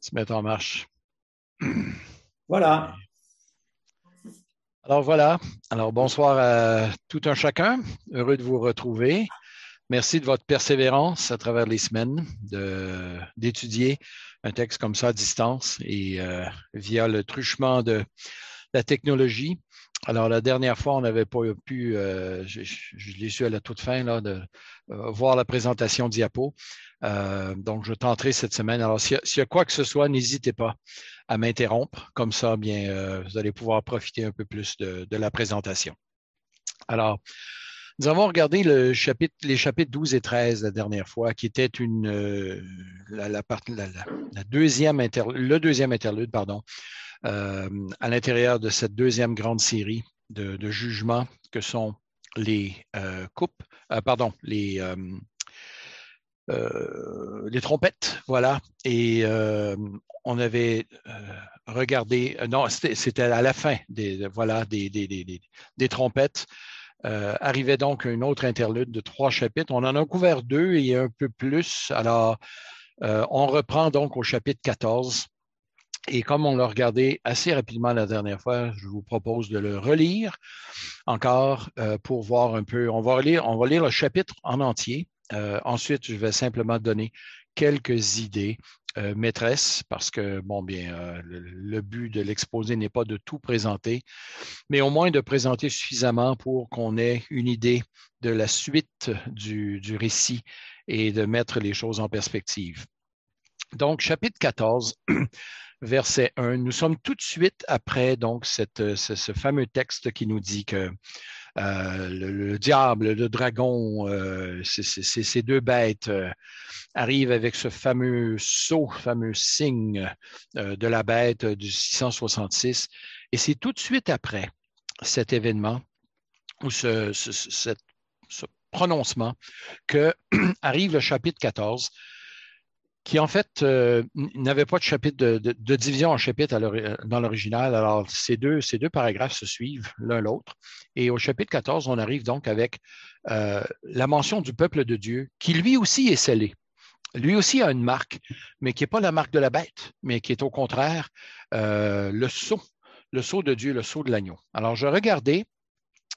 se mettre en marche. Voilà. Alors voilà. Alors bonsoir à tout un chacun. Heureux de vous retrouver. Merci de votre persévérance à travers les semaines d'étudier un texte comme ça à distance et euh, via le truchement de la technologie. Alors, la dernière fois, on n'avait pas pu, euh, je, l'ai su à la toute fin, là, de euh, voir la présentation diapo. Euh, donc, je tenterai cette semaine. Alors, s'il y, a quoi que ce soit, n'hésitez pas à m'interrompre. Comme ça, bien, vous allez pouvoir profiter un peu plus de, la présentation. Alors, nous avons regardé les chapitres 12 et 13 la dernière fois, qui était une, la, la, deuxième le deuxième interlude, pardon, euh, à l'intérieur de cette deuxième grande série de, jugements que sont les euh, coupes, euh, pardon, les, les trompettes, voilà. Et on avait regardé, non, c'était à la fin des, voilà, des, trompettes. arrivait donc un autre interlude de trois chapitres. On en a couvert deux et un peu plus. Alors, on reprend donc au chapitre 14 et comme on l'a regardé assez rapidement la dernière fois, je vous propose de le relire encore euh, pour voir un peu. On va, on va lire le chapitre en entier. Euh, ensuite, je vais simplement donner quelques idées euh, maîtresses parce que, bon, bien, le, but de l'exposé n'est pas de tout présenter, mais au moins de présenter suffisamment pour qu'on ait une idée de la suite du, du récit et de mettre les choses en perspective. Donc, chapitre 14 verset 1. Nous sommes tout de suite après donc cette, ce, fameux texte qui nous dit que euh, le, diable, le dragon, euh, ces deux bêtes euh, arrivent avec ce fameux sceau, fameux signe de la bête du 666. Et c'est tout de suite après cet événement ou ce, ce prononcement que arrive le chapitre 14 qui en fait euh, n'avait pas de chapitre de, division en chapitre dans l'original. Alors, ces deux, paragraphes se suivent l'un l'autre. Et au chapitre 14, on arrive donc avec euh, la mention du peuple de Dieu, qui lui aussi est scellé. Lui aussi a une marque, mais qui n'est pas la marque de la bête, mais qui est au contraire euh, le sceau, le sceau de Dieu, le sceau de l'agneau. Alors, je regardais,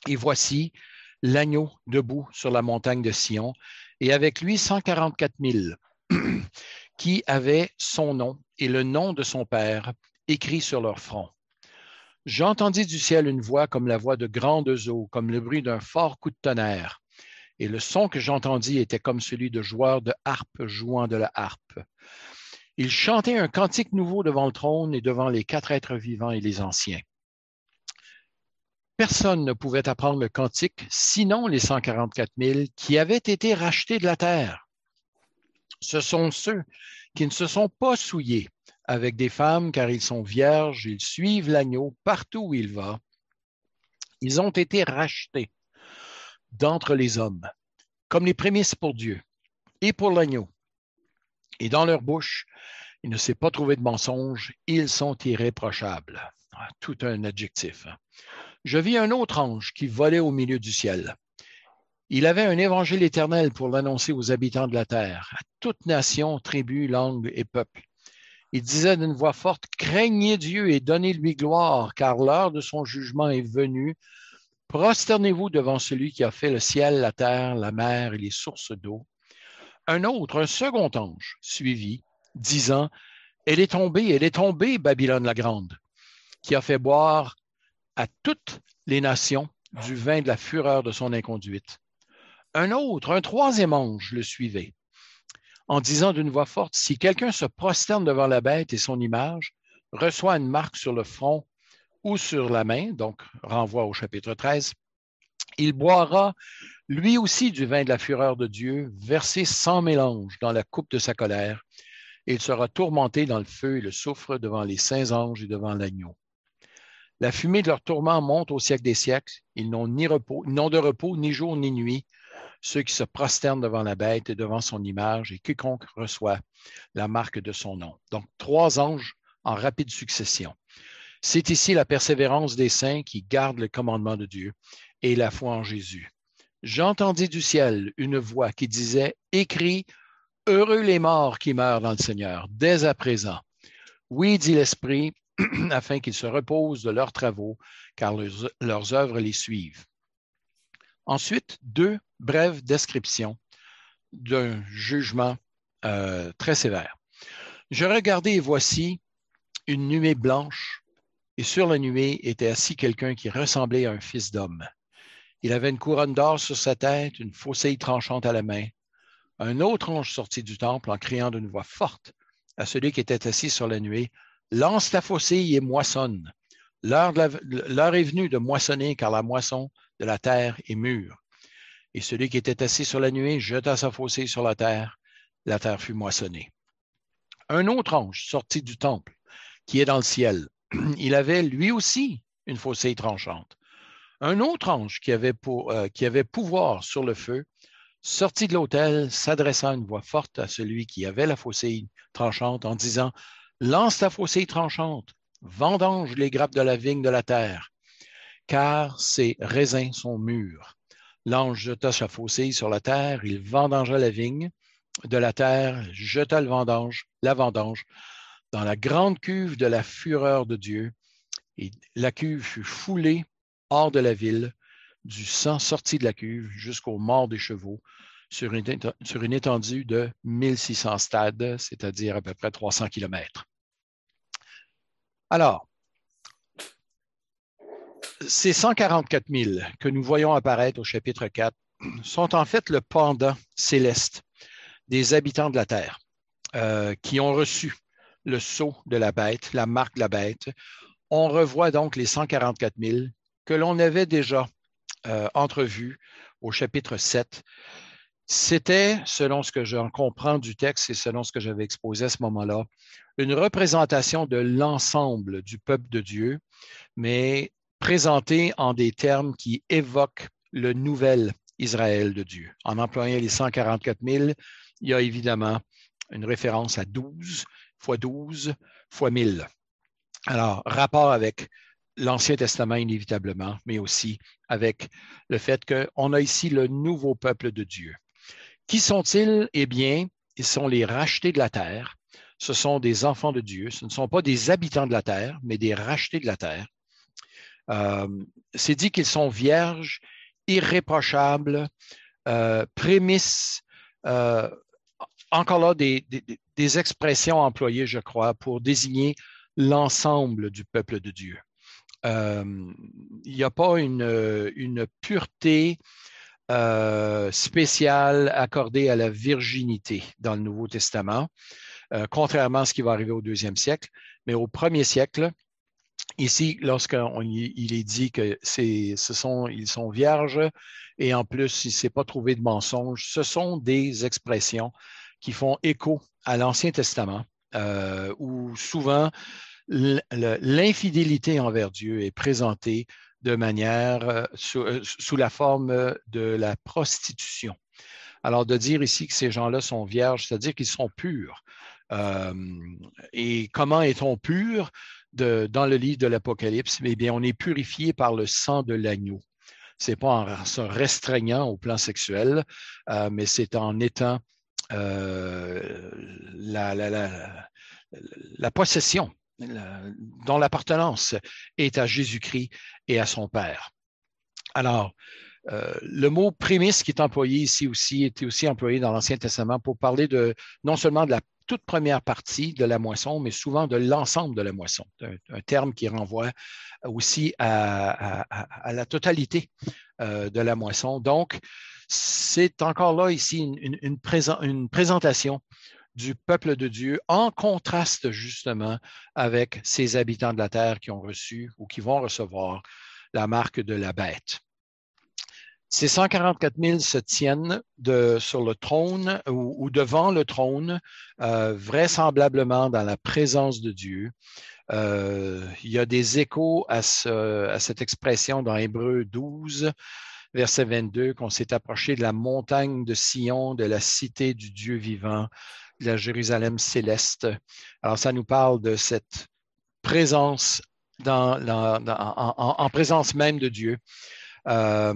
et voici l'agneau debout sur la montagne de Sion, et avec lui 144 000 qui avaient son nom et le nom de son père écrit sur leur front. J'entendis du ciel une voix comme la voix de grandes eaux, comme le bruit d'un fort coup de tonnerre. Et le son que j'entendis était comme celui de joueurs de harpe jouant de la harpe. Ils chantaient un cantique nouveau devant le trône et devant les quatre êtres vivants et les anciens. Personne ne pouvait apprendre le cantique, sinon les 144 000 qui avaient été rachetés de la terre ce sont ceux qui ne se sont pas souillés avec des femmes car ils sont vierges, ils suivent l'agneau partout où il va. Ils ont été rachetés d'entre les hommes comme les prémices pour Dieu et pour l'agneau. Et dans leur bouche, il ne s'est pas trouvé de mensonge, ils sont irréprochables. Ah, tout un adjectif. Hein. Je vis un autre ange qui volait au milieu du ciel. Il avait un évangile éternel pour l'annoncer aux habitants de la terre, à toute nation, tribu, langue et peuple. Il disait d'une voix forte, Craignez Dieu et donnez-lui gloire, car l'heure de son jugement est venue. Prosternez-vous devant celui qui a fait le ciel, la terre, la mer et les sources d'eau. Un autre, un second ange, suivit, disant, Elle est tombée, elle est tombée, Babylone la grande, qui a fait boire à toutes les nations du vin de la fureur de son inconduite. Un autre, un troisième ange le suivait, en disant d'une voix forte, Si quelqu'un se prosterne devant la bête et son image, reçoit une marque sur le front ou sur la main, donc renvoie au chapitre 13, il boira lui aussi du vin de la fureur de Dieu, versé sans mélange dans la coupe de sa colère, et il sera tourmenté dans le feu et le soufre devant les saints anges et devant l'agneau. La fumée de leur tourment monte au siècle des siècles. Ils n'ont ni de repos ni jour ni nuit, ceux qui se prosternent devant la bête et devant son image, et quiconque reçoit la marque de son nom. Donc, trois anges en rapide succession. C'est ici la persévérance des saints qui gardent le commandement de Dieu et la foi en Jésus. J'entendis du ciel une voix qui disait, Écris, heureux les morts qui meurent dans le Seigneur, dès à présent. Oui, dit l'Esprit, afin qu'ils se reposent de leurs travaux, car leurs, œuvres les suivent. Ensuite, deux brèves descriptions d'un jugement euh, très sévère. Je regardais et voici une nuée blanche, et sur la nuée était assis quelqu'un qui ressemblait à un fils d'homme. Il avait une couronne d'or sur sa tête, une faucille tranchante à la main. Un autre ange sortit du temple en criant d'une voix forte à celui qui était assis sur la nuée, Lance ta faucille et moissonne. L'heure est venue de moissonner, car la moisson de la terre est mûre. Et celui qui était assis sur la nuée jeta sa faucille sur la terre. La terre fut moissonnée. Un autre ange sortit du temple, qui est dans le ciel. Il avait lui aussi une faucille tranchante. Un autre ange qui avait, euh, qui avait pouvoir sur le feu sortit de l'autel, s'adressant une voix forte à celui qui avait la faucille tranchante en disant Lance ta faucille tranchante, vendange les grappes de la vigne de la terre, car ses raisins sont mûrs. L'ange jeta sa faucille sur la terre, il vendangea la vigne de la terre, jeta le vendange, la vendange dans la grande cuve de la fureur de Dieu, et la cuve fut foulée hors de la ville, du sang sorti de la cuve jusqu'aux morts des chevaux, sur une, sur une étendue de 1600 stades, c'est-à-dire à peu près 300 kilomètres. Alors, ces 144 000 que nous voyons apparaître au chapitre 4 sont en fait le pendant céleste des habitants de la terre euh, qui ont reçu le sceau de la bête, la marque de la bête. On revoit donc les 144 000 que l'on avait déjà euh, entrevus au chapitre 7 c'était, selon ce que j'en comprends du texte et selon ce que j'avais exposé à ce moment-là, une représentation de l'ensemble du peuple de Dieu, mais présentée en des termes qui évoquent le nouvel Israël de Dieu. En employant les 144 000, il y a évidemment une référence à 12 fois 12 fois 1000. Alors, rapport avec l'Ancien Testament inévitablement, mais aussi avec le fait qu'on a ici le nouveau peuple de Dieu. Qui sont-ils? Eh bien, ils sont les rachetés de la terre. Ce sont des enfants de Dieu. Ce ne sont pas des habitants de la terre, mais des rachetés de la terre. Euh, c'est dit qu'ils sont vierges, irréprochables, euh, prémices. Euh, encore là, des, expressions employées, je crois, pour désigner l'ensemble du peuple de Dieu. Il n'y a pas une, une pureté euh, spécial accordé à la virginité dans le Nouveau Testament, contrairement à ce qui va arriver au deuxième siècle. Mais au premier siècle, ici, lorsqu'il est dit que ce sont, ils sont vierges et en plus, il ne s'est pas trouvé de mensonge, ce sont des expressions qui font écho à l'Ancien Testament, euh, où souvent l'infidélité envers Dieu est présentée de manière euh, euh, sous, la forme de la prostitution. Alors, de dire ici que ces gens-là sont vierges, c'est-à-dire qu'ils sont purs. Et comment est-on pur? Dans le livre de l'Apocalypse? Eh bien, on est purifié par le sang de l'agneau. Ce n'est pas en se restreignant au plan sexuel, mais c'est en étant la, la, possession dont l'appartenance est à Jésus-Christ et à son Père. Alors, euh, le mot prémisse qui est employé ici aussi était aussi employé dans l'Ancien Testament pour parler de non seulement de la toute première partie de la moisson, mais souvent de l'ensemble de la moisson. Un, terme qui renvoie aussi à, la totalité euh, de la moisson. Donc, c'est encore là ici une, une présentation du peuple de Dieu en contraste justement avec ces habitants de la terre qui ont reçu ou qui vont recevoir la marque de la bête. Ces 144 000 se tiennent de, sur le trône ou, devant le trône, euh, vraisemblablement dans la présence de Dieu. Euh, il y a des échos à, cette expression dans Hébreu 12, verset 22, qu'on s'est approché de la montagne de Sion, de la cité du Dieu vivant, la Jérusalem céleste. Alors, ça nous parle de cette présence en, présence même de Dieu. Euh,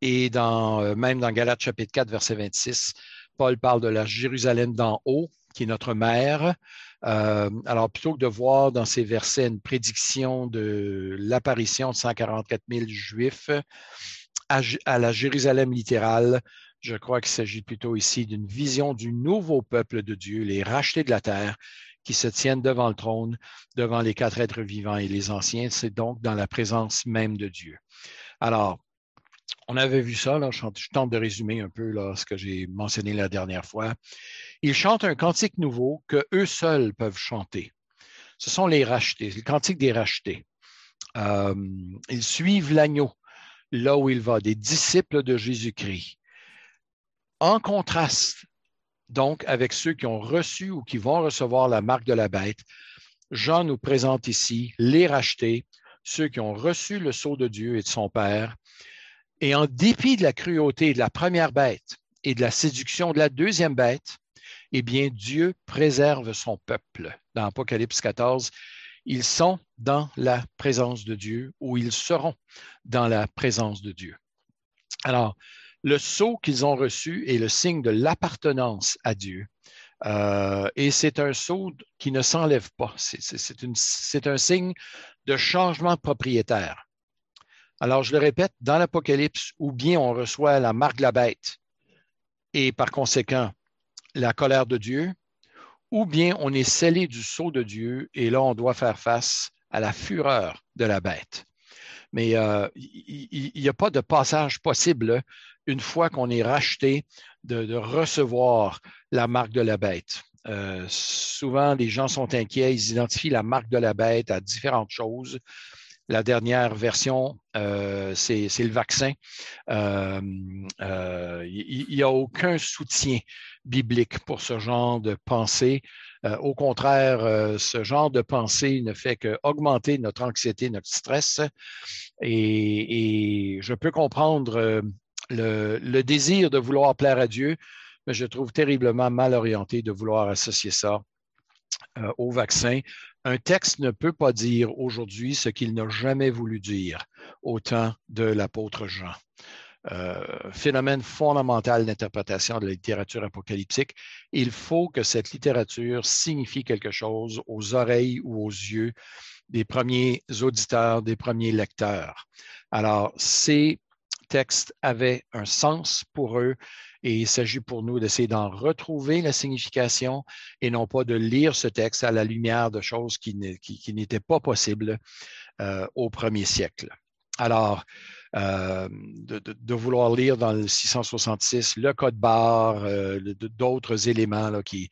et dans, euh, même dans Galates chapitre 4, verset 26, Paul parle de la Jérusalem d'en haut, qui est notre mère, Euh, alors, plutôt que de voir dans ces versets une prédiction de l'apparition de 144 000 Juifs à, à la Jérusalem littérale, je crois qu'il s'agit plutôt ici d'une vision du nouveau peuple de Dieu, les rachetés de la terre, qui se tiennent devant le trône, devant les quatre êtres vivants et les anciens. C'est donc dans la présence même de Dieu. Alors, on avait vu ça, je, tente de résumer un peu ce que j'ai mentionné la dernière fois. Ils chantent un cantique nouveau que eux seuls peuvent chanter. Ce sont les rachetés, le cantique des rachetés. Euh, ils suivent l'agneau là où il va, des disciples de Jésus-Christ. En contraste, donc, avec ceux qui ont reçu ou qui vont recevoir la marque de la bête, Jean nous présente ici les rachetés, ceux qui ont reçu le sceau de Dieu et de son Père, et en dépit de la cruauté de la première bête et de la séduction de la deuxième bête, eh bien, Dieu préserve son peuple. Dans Apocalypse 14, ils sont dans la présence de Dieu ou ils seront dans la présence de Dieu. Alors, le sceau qu'ils ont reçu est le signe de l'appartenance à Dieu. Euh, et c'est un sceau qui ne s'enlève pas. C'est un signe de changement propriétaire. Alors, je le répète, dans l'Apocalypse, ou bien on reçoit la marque de la bête et par conséquent la colère de Dieu, ou bien on est scellé du sceau de Dieu et là, on doit faire face à la fureur de la bête. Mais euh, il n'y a pas de passage possible une fois qu'on est racheté de, recevoir la marque de la bête. Euh, souvent, les gens sont inquiets, ils identifient la marque de la bête à différentes choses. La dernière version, euh, c'est le vaccin. Euh, il n'y a aucun soutien biblique pour ce genre de pensée. au contraire, ce genre de pensée ne fait qu'augmenter notre anxiété, notre stress. Et, je peux comprendre le, désir de vouloir plaire à Dieu, mais je trouve terriblement mal orienté de vouloir associer ça euh, au vaccin. Un texte ne peut pas dire aujourd'hui ce qu'il n'a jamais voulu dire au temps de l'apôtre Jean. Euh, phénomène fondamental d'interprétation de la littérature apocalyptique, il faut que cette littérature signifie quelque chose aux oreilles ou aux yeux des premiers auditeurs, des premiers lecteurs. Alors, c'est texte avait un sens pour eux et il s'agit pour nous d'essayer d'en retrouver la signification et non pas de lire ce texte à la lumière de choses qui, n'étaient pas possibles euh, au premier siècle. Alors, euh, de, vouloir lire dans le 666 le code barre, euh, d'autres éléments qui,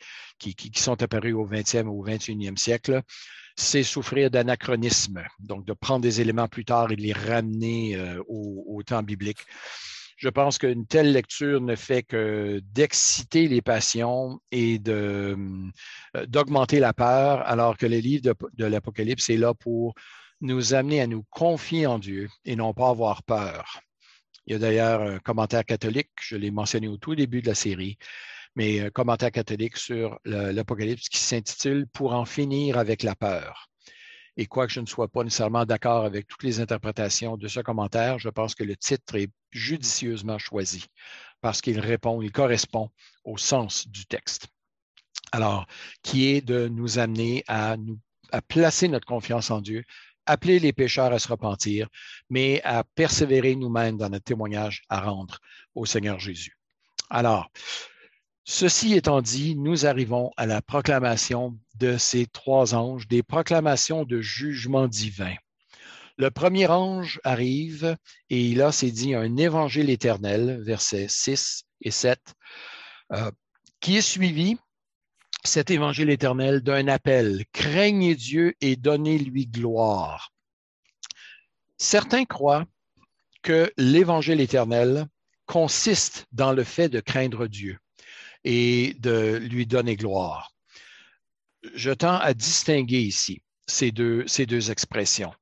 sont apparus au 20e ou au 21e siècle, c'est souffrir d'anachronisme, donc de prendre des éléments plus tard et de les ramener au, temps biblique. Je pense qu'une telle lecture ne fait que d'exciter les passions et euh, d'augmenter la peur, alors que le livre de, de l'Apocalypse est là pour nous amener à nous confier en Dieu et non pas avoir peur. Il y a d'ailleurs un commentaire catholique, je l'ai mentionné au tout début de la série, mais un commentaire catholique sur l'Apocalypse qui s'intitule Pour en finir avec la peur. Et quoique je ne sois pas nécessairement d'accord avec toutes les interprétations de ce commentaire, je pense que le titre est judicieusement choisi parce qu'il répond, il correspond au sens du texte. Alors, qui est de nous amener à, à placer notre confiance en Dieu, appeler les pécheurs à se repentir, mais à persévérer nous-mêmes dans notre témoignage à rendre au Seigneur Jésus. Alors, Ceci étant dit, nous arrivons à la proclamation de ces trois anges, des proclamations de jugement divin. Le premier ange arrive et là, c'est dit un évangile éternel, versets 6 et 7, euh, qui est suivi, cet évangile éternel, d'un appel, craignez Dieu et donnez-lui gloire. Certains croient que l'évangile éternel consiste dans le fait de craindre Dieu et de lui donner gloire. Je tends à distinguer ici ces deux, expressions.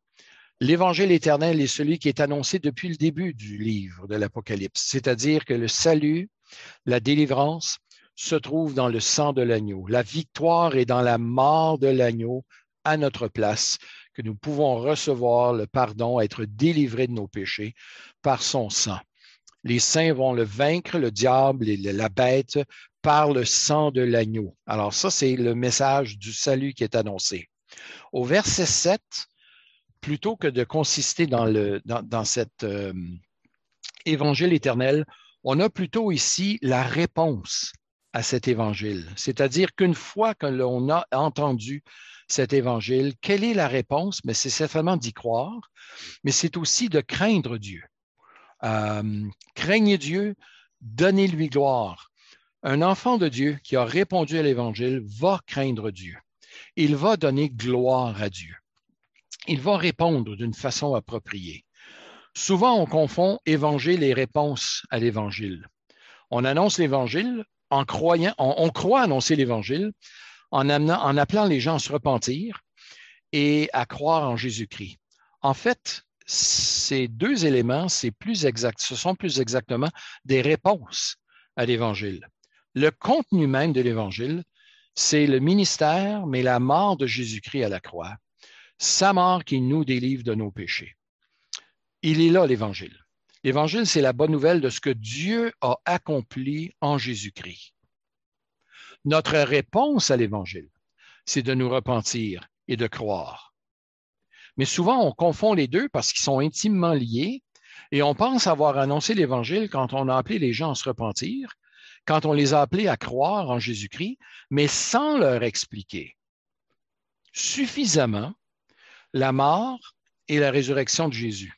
L'évangile éternel est celui qui est annoncé depuis le début du livre de l'Apocalypse, c'est-à-dire que le salut, la délivrance se trouve dans le sang de l'agneau. La victoire est dans la mort de l'agneau à notre place, que nous pouvons recevoir le pardon, être délivrés de nos péchés par son sang. Les saints vont le vaincre, le diable et la bête, par le sang de l'agneau. Alors ça, c'est le message du salut qui est annoncé. Au verset 7, plutôt que de consister dans, cet euh, évangile éternel, on a plutôt ici la réponse à cet évangile. C'est-à-dire qu'une fois que l'on a entendu cet évangile, quelle est la réponse? Mais c'est certainement d'y croire, mais c'est aussi de craindre Dieu. Euh, craignez Dieu, donnez-lui gloire. Un enfant de Dieu qui a répondu à l'Évangile va craindre Dieu. Il va donner gloire à Dieu. Il va répondre d'une façon appropriée. Souvent, on confond Évangile et réponse à l'Évangile. On annonce l'Évangile en croyant, on, croit annoncer l'Évangile en, en appelant les gens à se repentir et à croire en Jésus-Christ. En fait, ces deux éléments, c'est plus exact, ce sont plus exactement des réponses à l'Évangile. Le contenu même de l'Évangile, c'est le ministère, mais la mort de Jésus-Christ à la croix, sa mort qui nous délivre de nos péchés. Il est là l'Évangile. L'Évangile, c'est la bonne nouvelle de ce que Dieu a accompli en Jésus-Christ. Notre réponse à l'Évangile, c'est de nous repentir et de croire. Mais souvent, on confond les deux parce qu'ils sont intimement liés et on pense avoir annoncé l'Évangile quand on a appelé les gens à se repentir, quand on les a appelés à croire en Jésus-Christ, mais sans leur expliquer suffisamment la mort et la résurrection de Jésus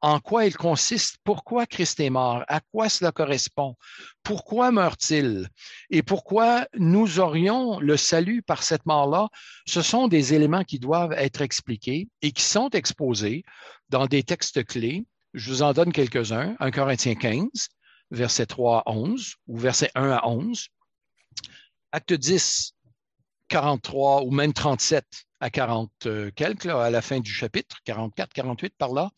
en quoi il consiste, pourquoi Christ est mort, à quoi cela correspond, pourquoi meurt-il et pourquoi nous aurions le salut par cette mort-là, ce sont des éléments qui doivent être expliqués et qui sont exposés dans des textes clés. Je vous en donne quelques-uns. 1 Corinthiens 15, verset 3 à 11 ou verset 1 à 11. Acte 10, 43 ou même 37 à 40 euh, quelques, à la fin du chapitre, 44, 48 par là.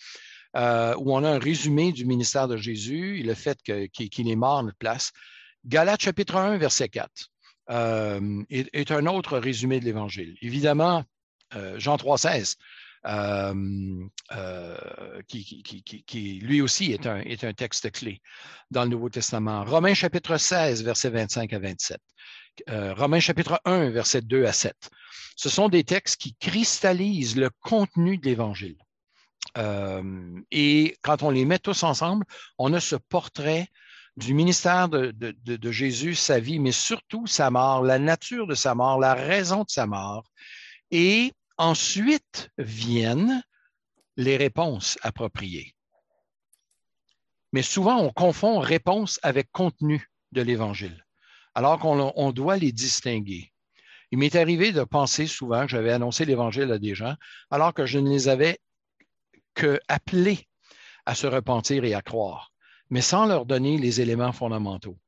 Euh, où on a un résumé du ministère de Jésus et le fait qu'il est mort à notre place. Galates chapitre 1, verset 4 euh, est, un autre résumé de l'Évangile. Évidemment, euh, Jean 3, 16, qui, lui aussi est un, est un texte clé dans le Nouveau Testament. Romains chapitre 16, verset 25 à 27. Romains chapitre 1, verset 2 à 7. Ce sont des textes qui cristallisent le contenu de l'Évangile. Euh, et quand on les met tous ensemble, on a ce portrait du ministère de, Jésus, sa vie, mais surtout sa mort, la nature de sa mort, la raison de sa mort. Et ensuite viennent les réponses appropriées. Mais souvent, on confond réponse avec contenu de l'Évangile, alors qu'on doit les distinguer. Il m'est arrivé de penser souvent que j'avais annoncé l'Évangile à des gens, alors que je ne les avais que à se repentir et à croire, mais sans leur donner les éléments fondamentaux.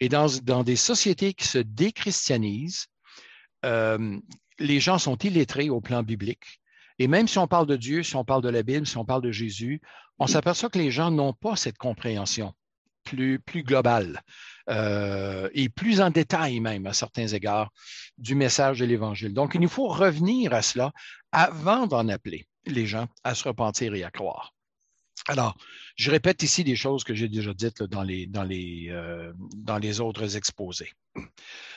Et dans, des sociétés qui se déchristianisent, euh, les gens sont illettrés au plan biblique. Et même si on parle de Dieu, si on parle de la Bible, si on parle de Jésus, on s'aperçoit que les gens n'ont pas cette compréhension plus, plus globale euh, et plus en détail même à certains égards du message de l'Évangile. Donc, il nous faut revenir à cela avant d'en appeler les gens à se repentir et à croire. Alors, je répète ici des choses que j'ai déjà dites euh, dans les autres exposés.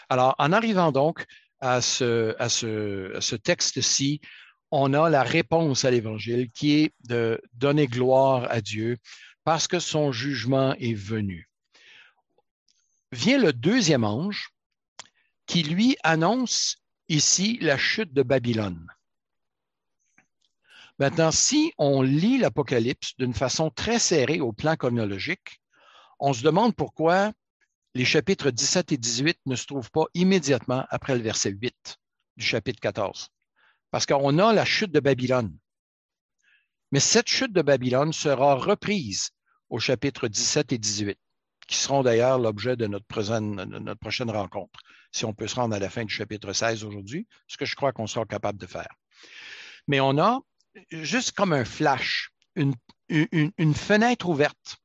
Alors, en arrivant donc à ce, à ce, à ce texte-ci, on a la réponse à l'Évangile qui est de donner gloire à Dieu parce que son jugement est venu. Vient le deuxième ange qui lui annonce ici la chute de Babylone. Maintenant, si on lit l'Apocalypse d'une façon très serrée au plan chronologique, on se demande pourquoi les chapitres 17 et 18 ne se trouvent pas immédiatement après le verset 8 du chapitre 14. Parce qu'on a la chute de Babylone. Mais cette chute de Babylone sera reprise au chapitre 17 et 18, qui seront d'ailleurs l'objet de notre prochaine, notre prochaine rencontre, si on peut se rendre à la fin du chapitre 16 aujourd'hui, ce que je crois qu'on sera capable de faire. Mais on a juste comme un flash, une, fenêtre ouverte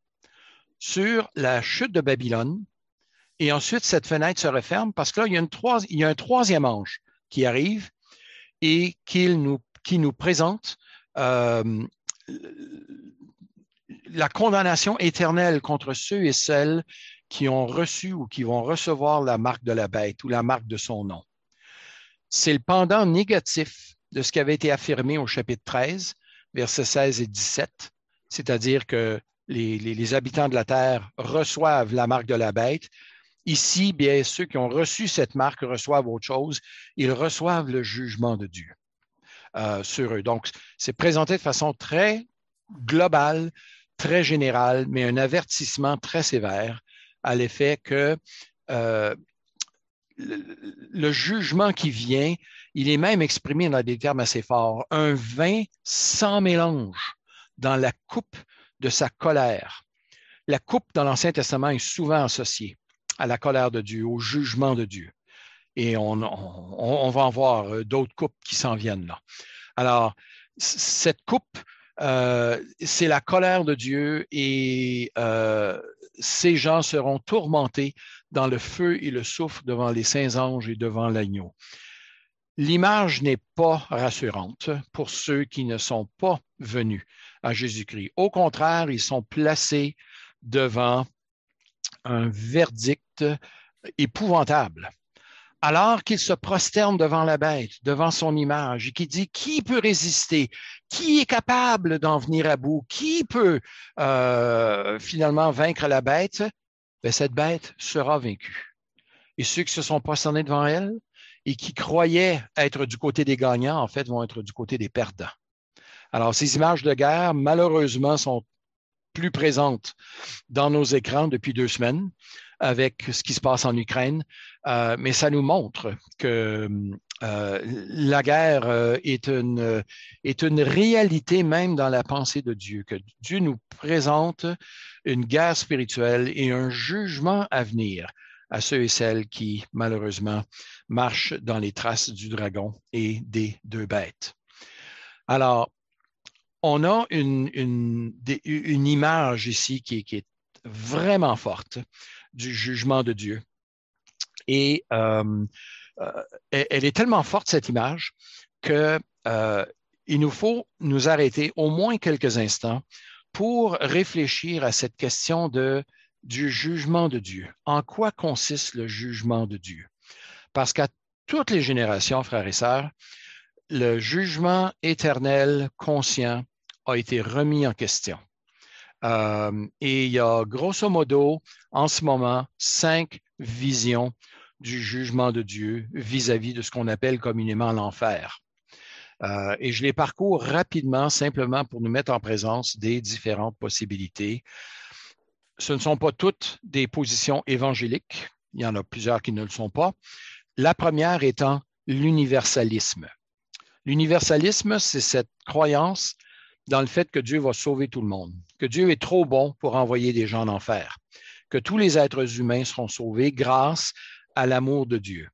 sur la chute de Babylone. Et ensuite, cette fenêtre se referme parce que là, il y a, un troisième ange qui arrive et qui nous, qui nous présente euh, la condamnation éternelle contre ceux et celles qui ont reçu ou qui vont recevoir la marque de la bête ou la marque de son nom. C'est le pendant négatif de ce qui avait été affirmé au chapitre 13, versets 16 et 17, c'est-à-dire que les, habitants de la terre reçoivent la marque de la bête. Ici, bien, ceux qui ont reçu cette marque reçoivent autre chose. Ils reçoivent le jugement de Dieu euh, sur eux. Donc, c'est présenté de façon très globale, très générale, mais un avertissement très sévère à l'effet que euh, le, jugement qui vient, il est même exprimé dans des termes assez forts. Un vin sans mélange dans la coupe de sa colère. La coupe dans l'Ancien Testament est souvent associée à la colère de Dieu, au jugement de Dieu. Et on, va en voir euh, d'autres coupes qui s'en viennent là. Alors, cette coupe, euh, c'est la colère de Dieu et euh, ces gens seront tourmentés dans le feu et le souffle devant les saints anges et devant l'agneau. L'image n'est pas rassurante pour ceux qui ne sont pas venus à Jésus-Christ. Au contraire, ils sont placés devant un verdict épouvantable. Alors qu'ils se prosternent devant la bête, devant son image, et qui dit, qui peut résister? Qui est capable d'en venir à bout? Qui peut euh, finalement vaincre la bête? Ben, cette bête sera vaincue. Et ceux qui se sont prosternés devant elle et qui croyaient être du côté des gagnants, en fait, vont être du côté des perdants. Alors, ces images de guerre, malheureusement, sont plus présentes dans nos écrans depuis deux semaines avec ce qui se passe en Ukraine, euh, mais ça nous montre que euh, la guerre euh, est, une, est une réalité même dans la pensée de Dieu, que Dieu nous présente une guerre spirituelle et un jugement à venir à ceux et celles qui, malheureusement, marchent dans les traces du dragon et des deux bêtes. Alors, on a une, une, une image ici qui, est vraiment forte du jugement de Dieu. Et euh, euh, elle est tellement forte, cette image, qu'il euh, nous faut nous arrêter au moins quelques instants pour réfléchir à cette question de, du jugement de Dieu. En quoi consiste le jugement de Dieu? Parce qu'à toutes les générations, frères et sœurs, le jugement éternel conscient a été remis en question. Euh, et il y a grosso modo, en ce moment, cinq visions du jugement de Dieu vis-à-vis de ce qu'on appelle communément l'enfer. Euh, et je les parcours rapidement, simplement pour nous mettre en présence des différentes possibilités. Ce ne sont pas toutes des positions évangéliques. Il y en a plusieurs qui ne le sont pas. La première étant l'universalisme. L'universalisme, c'est cette croyance dans le fait que Dieu va sauver tout le monde, que Dieu est trop bon pour envoyer des gens en enfer, que tous les êtres humains seront sauvés grâce à l'amour de Dieu.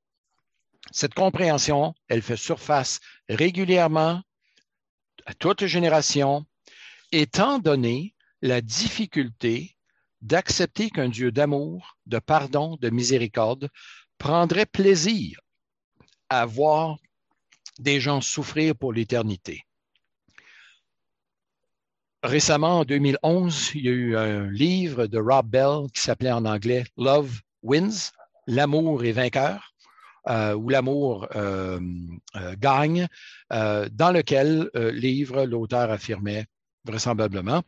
Cette compréhension, elle fait surface régulièrement à toute génération, étant donné la difficulté d'accepter qu'un Dieu d'amour, de pardon, de miséricorde prendrait plaisir à voir des gens souffrir pour l'éternité. Récemment, en 2011, il y a eu un livre de Rob Bell qui s'appelait en anglais Love Wins, L'amour est vainqueur, euh, ou l'amour euh, euh, gagne, dans lequel livre l'auteur affirmait vraisemblablement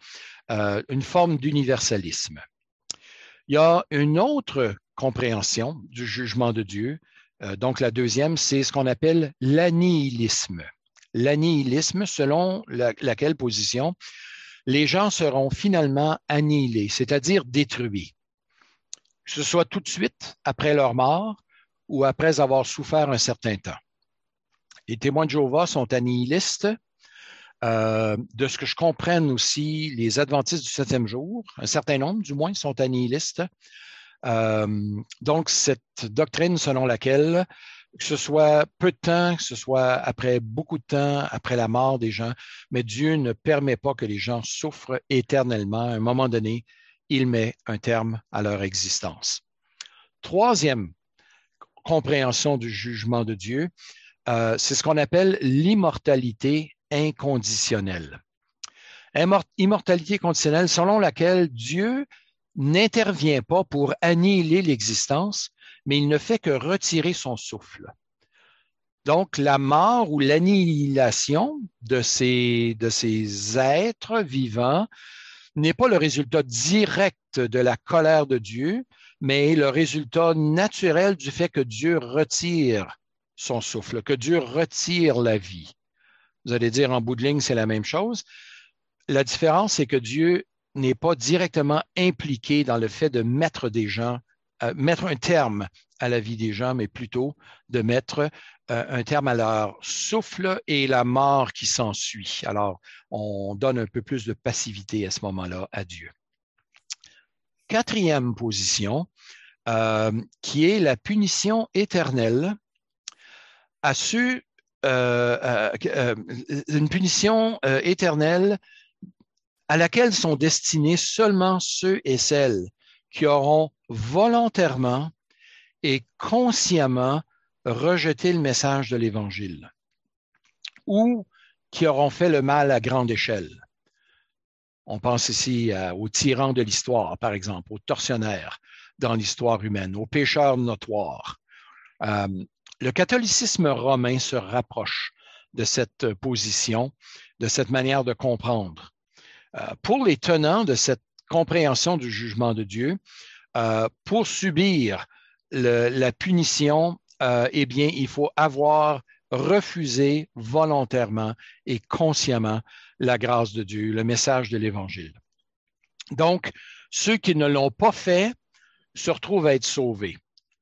une forme d'universalisme. Il y a une autre compréhension du jugement de Dieu. donc la deuxième, c'est ce qu'on appelle l'annihilisme. L'annihilisme, selon laquelle position les gens seront finalement annihilés, c'est-à-dire détruits, que ce soit tout de suite après leur mort ou après avoir souffert un certain temps. Les témoins de Jéhovah sont annihilistes. Euh, de ce que je comprenne aussi, les adventistes du septième jour, un certain nombre du moins, sont annihilistes. Euh, donc, cette doctrine selon laquelle que ce soit peu de temps, que ce soit après beaucoup de temps, après la mort des gens, mais Dieu ne permet pas que les gens souffrent éternellement. À un moment donné, il met un terme à leur existence. Troisième compréhension du jugement de Dieu, euh, c'est ce qu'on appelle l'immortalité inconditionnelle. Immortalité conditionnelle selon laquelle Dieu n'intervient pas pour annihiler l'existence, mais il ne fait que retirer son souffle. Donc, la mort ou l'annihilation de ces, de ces êtres vivants n'est pas le résultat direct de la colère de Dieu, mais le résultat naturel du fait que Dieu retire son souffle, que Dieu retire la vie. Vous allez dire en bout de ligne, c'est la même chose. La différence, c'est que Dieu n'est pas directement impliqué dans le fait de mettre des gens, euh, mettre un terme à la vie des gens, mais plutôt de mettre un terme à leur souffle et la mort qui s'ensuit. Alors, on donne un peu plus de passivité à ce moment-là à Dieu. Quatrième position, euh, qui est la punition éternelle à ceux, une punition éternelle à laquelle sont destinés seulement ceux et celles qui auront volontairement et consciemment rejeté le message de l'Évangile ou qui auront fait le mal à grande échelle. On pense ici aux tyrans de l'histoire, par exemple, aux tortionnaires dans l'histoire humaine, aux pécheurs notoires. Euh, le catholicisme romain se rapproche de cette position, de cette manière de comprendre. Euh, pour les tenants de cette compréhension du jugement de Dieu, euh, pour subir la punition, euh, eh bien, il faut avoir refusé volontairement et consciemment la grâce de Dieu, le message de l'Évangile. Donc, ceux qui ne l'ont pas fait se retrouvent à être sauvés.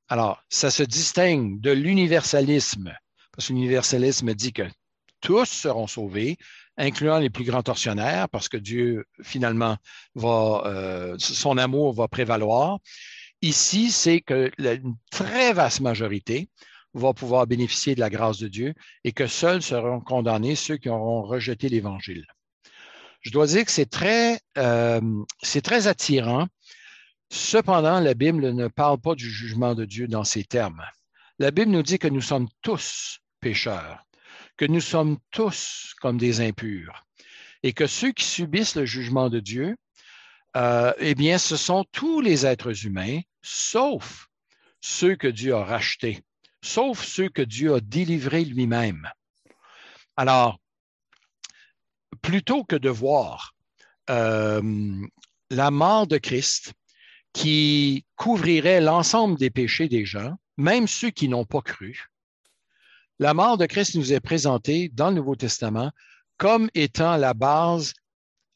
Alors, ça se distingue de l'universalisme, parce que l'universalisme dit que tous seront sauvés, incluant les plus grands tortionnaires, parce que Dieu, finalement, va, euh, son amour va prévaloir. Ici, c'est que une très vaste majorité va pouvoir bénéficier de la grâce de Dieu et que seuls seront condamnés ceux qui auront rejeté l'Évangile. Je dois dire que c'est très, euh, c'est très attirant. Cependant, la Bible ne parle pas du jugement de Dieu dans ces termes. La Bible nous dit que nous sommes tous pécheurs que nous sommes tous comme des impurs et que ceux qui subissent le jugement de Dieu, euh, eh bien, ce sont tous les êtres humains, sauf ceux que Dieu a rachetés, sauf ceux que Dieu a délivrés lui-même. Alors, plutôt que de voir euh, la mort de Christ qui couvrirait l'ensemble des péchés des gens, même ceux qui n'ont pas cru, la mort de Christ nous est présentée dans le Nouveau Testament comme étant la base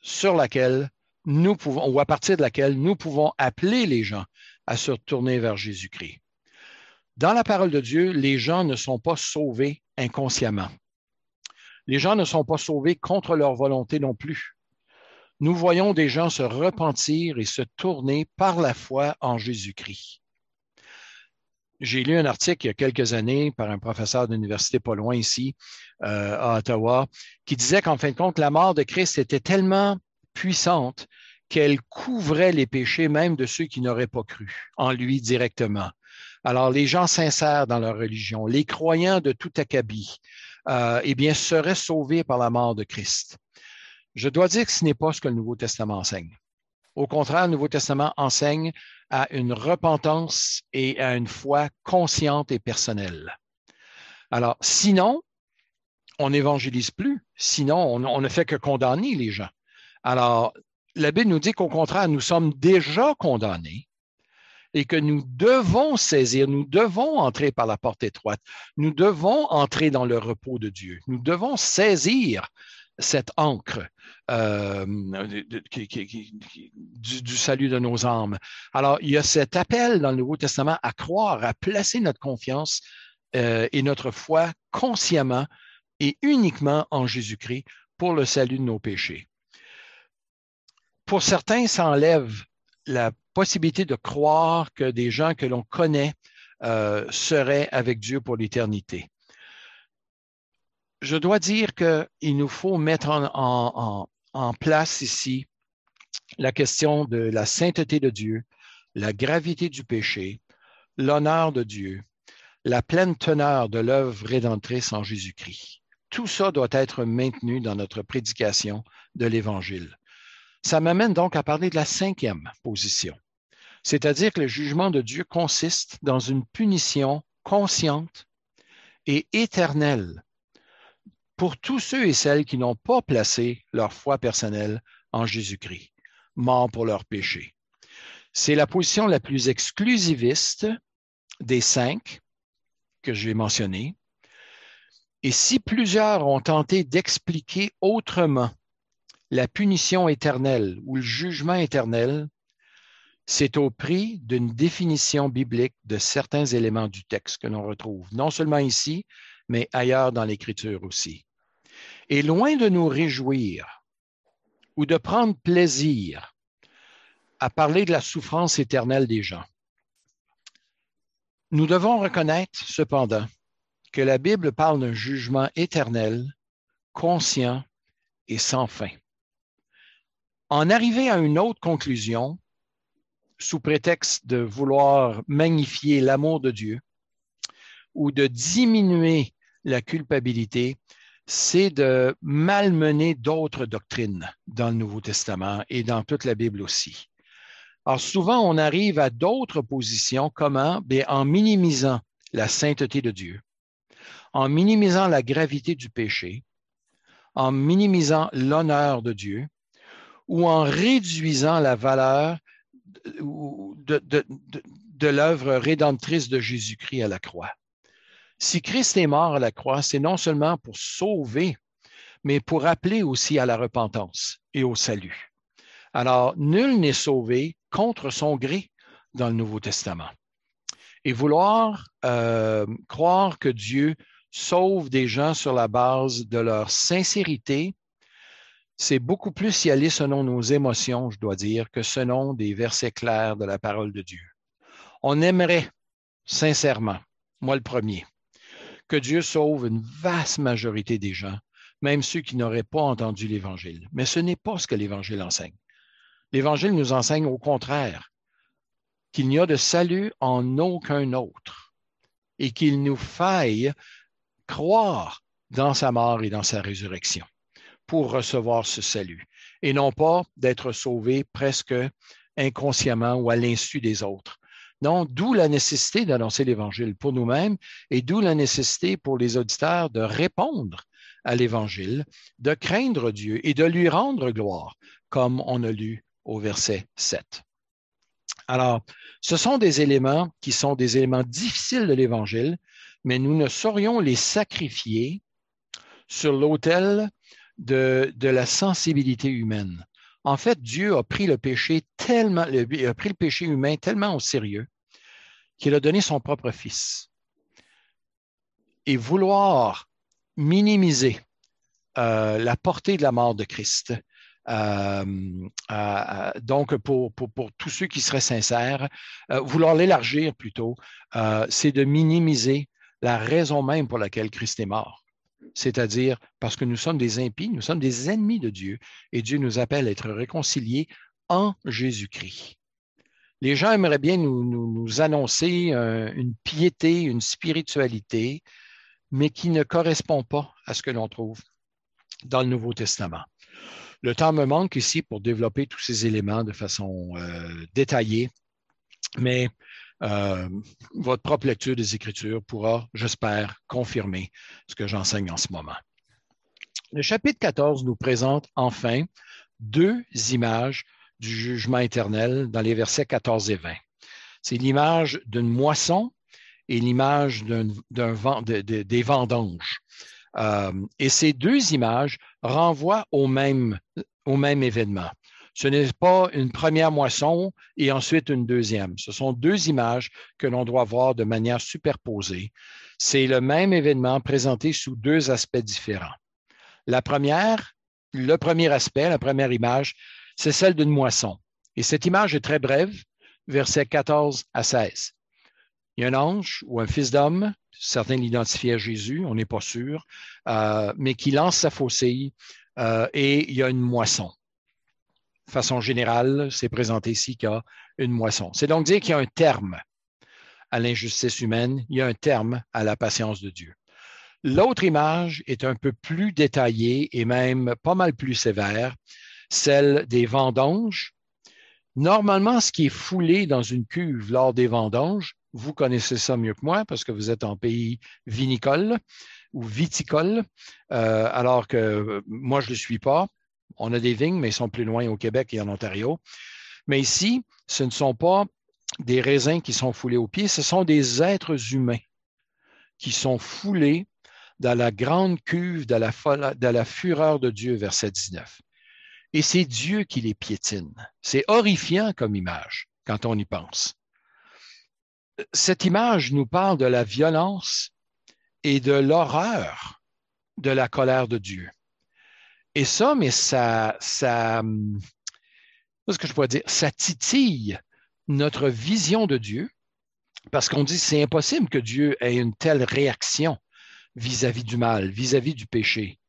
sur laquelle nous pouvons, ou à partir de laquelle nous pouvons appeler les gens à se tourner vers Jésus-Christ. Dans la parole de Dieu, les gens ne sont pas sauvés inconsciemment. Les gens ne sont pas sauvés contre leur volonté non plus. Nous voyons des gens se repentir et se tourner par la foi en Jésus-Christ j'ai lu un article il y a quelques années par un professeur d'université pas loin ici, euh, à Ottawa, qui disait qu'en fin de compte, la mort de Christ était tellement puissante qu'elle couvrait les péchés même de ceux qui n'auraient pas cru en lui directement. Alors, les gens sincères dans leur religion, les croyants de tout acabit, euh, eh bien, seraient sauvés par la mort de Christ. Je dois dire que ce n'est pas ce que le Nouveau Testament enseigne. Au contraire, le Nouveau Testament enseigne à une repentance et à une foi consciente et personnelle. Alors, sinon, on n'évangélise plus. Sinon, on, ne fait que condamner les gens. Alors, la Bible nous dit qu'au contraire, nous sommes déjà condamnés et que nous devons saisir, nous devons entrer par la porte étroite, nous devons entrer dans le repos de Dieu, nous devons saisir cette encre euh, du, salut de nos âmes. Alors, il y a cet appel dans le Nouveau Testament à croire, à placer notre confiance euh, et notre foi consciemment et uniquement en Jésus-Christ pour le salut de nos péchés. Pour certains, ça enlève la possibilité de croire que des gens que l'on connaît euh, seraient avec Dieu pour l'éternité je dois dire qu'il nous faut mettre en, place ici la question de la sainteté de Dieu, la gravité du péché, l'honneur de Dieu, la pleine teneur de l'œuvre rédemptrice en Jésus-Christ. Tout ça doit être maintenu dans notre prédication de l'Évangile. Ça m'amène donc à parler de la cinquième position. C'est-à-dire que le jugement de Dieu consiste dans une punition consciente et éternelle pour tous ceux et celles qui n'ont pas placé leur foi personnelle en Jésus-Christ, mort pour leurs péchés. C'est la position la plus exclusiviste des cinq que j'ai mentionnées. Et si plusieurs ont tenté d'expliquer autrement la punition éternelle ou le jugement éternel, c'est au prix d'une définition biblique de certains éléments du texte que l'on retrouve, non seulement ici, mais ailleurs dans l'Écriture aussi. Et loin de nous réjouir ou de prendre plaisir à parler de la souffrance éternelle des gens, nous devons reconnaître cependant que la Bible parle d'un jugement éternel, conscient et sans fin. En arriver à une autre conclusion, sous prétexte de vouloir magnifier l'amour de Dieu ou de diminuer la culpabilité, c'est de malmener d'autres doctrines dans le Nouveau Testament et dans toute la Bible aussi. Alors souvent, on arrive à d'autres positions, comment? Bien, en minimisant la sainteté de Dieu, en minimisant la gravité du péché, en minimisant l'honneur de Dieu, ou en réduisant la valeur de, de, l'œuvre rédemptrice de Jésus-Christ à la croix. Si Christ est mort à la croix, c'est non seulement pour sauver, mais pour appeler aussi à la repentance et au salut. Alors, nul n'est sauvé contre son gré dans le Nouveau Testament. Et vouloir euh, croire que Dieu sauve des gens sur la base de leur sincérité c'est beaucoup plus y aller selon nos émotions, je dois dire, que selon des versets clairs de la parole de Dieu. On aimerait sincèrement, moi le premier, que Dieu sauve une vaste majorité des gens, même ceux qui n'auraient pas entendu l'Évangile. Mais ce n'est pas ce que l'Évangile enseigne. L'Évangile nous enseigne au contraire qu'il n'y a de salut en aucun autre et qu'il nous faille croire dans sa mort et dans sa résurrection pour recevoir ce salut et non pas d'être sauvé presque inconsciemment ou à l'insu des autres. Non, d'où la nécessité d'annoncer l'Évangile pour nous-mêmes et d'où la nécessité pour les auditeurs de répondre à l'Évangile, de craindre Dieu et de lui rendre gloire, comme on a lu au verset 7. Alors, ce sont des éléments qui sont des éléments difficiles de l'Évangile, mais nous ne saurions les sacrifier sur l'autel de, la sensibilité humaine. En fait, Dieu a pris le péché tellement, a pris le péché humain tellement au sérieux qu'il a donné son propre fils. Et vouloir minimiser euh, la portée de la mort de Christ, euh, donc pour, tous ceux qui seraient sincères, euh, vouloir l'élargir plutôt, c'est de minimiser la raison même pour laquelle Christ est mort c'est-à-dire parce que nous sommes des impies, nous sommes des ennemis de Dieu, et Dieu nous appelle à être réconciliés en Jésus-Christ. Les gens aimeraient bien nous, annoncer euh, une piété, une spiritualité, mais qui ne correspond pas à ce que l'on trouve dans le Nouveau Testament. Le temps me manque ici pour développer tous ces éléments de façon euh, détaillée, mais euh, votre propre lecture des Écritures pourra, j'espère, confirmer ce que j'enseigne en ce moment. Le chapitre 14 nous présente enfin deux images du jugement éternel dans les versets 14 et 20. C'est l'image d'une moisson et l'image vent, des vendanges. Euh, et ces deux images renvoient au au même événement. Ce n'est pas une première moisson et ensuite une deuxième. Ce sont deux images que l'on doit voir de manière superposée. C'est le même événement présenté sous deux aspects différents. La première, le premier aspect, la première image, c'est celle d'une moisson. Et cette image est très brève, versets 14 à 16. Il y a un ange ou un fils d'homme, certains l'identifient à Jésus, on n'est pas sûr, euh, mais qui lance sa faucille euh, et il y a une moisson façon générale, c'est présenté ici qu'il y a une moisson. C'est donc dire qu'il y a un terme à l'injustice humaine, il y a un terme à la patience de Dieu. L'autre image est un peu plus détaillée et même pas mal plus sévère, celle des vendanges, Normalement, ce qui est foulé dans une cuve lors des vendanges, vous connaissez ça mieux que moi parce que vous êtes en pays vinicole ou viticole, euh, alors que moi, je ne le suis pas. On a des vignes, mais ils sont plus loin au Québec et en Ontario. Mais ici, ce ne sont pas des raisins qui sont foulés aux pieds, ce sont des êtres humains qui sont foulés dans la grande cuve de la, la fureur de Dieu, verset 19. Et c'est Dieu qui les piétine. C'est horrifiant comme image quand on y pense. Cette image nous parle de la violence et de l'horreur de la colère de Dieu. Et ça, mais ça, ça, ce que je dire, ça titille notre vision de Dieu, parce qu'on dit c'est impossible que Dieu ait une telle réaction vis-à-vis du mal, vis-à-vis du péché.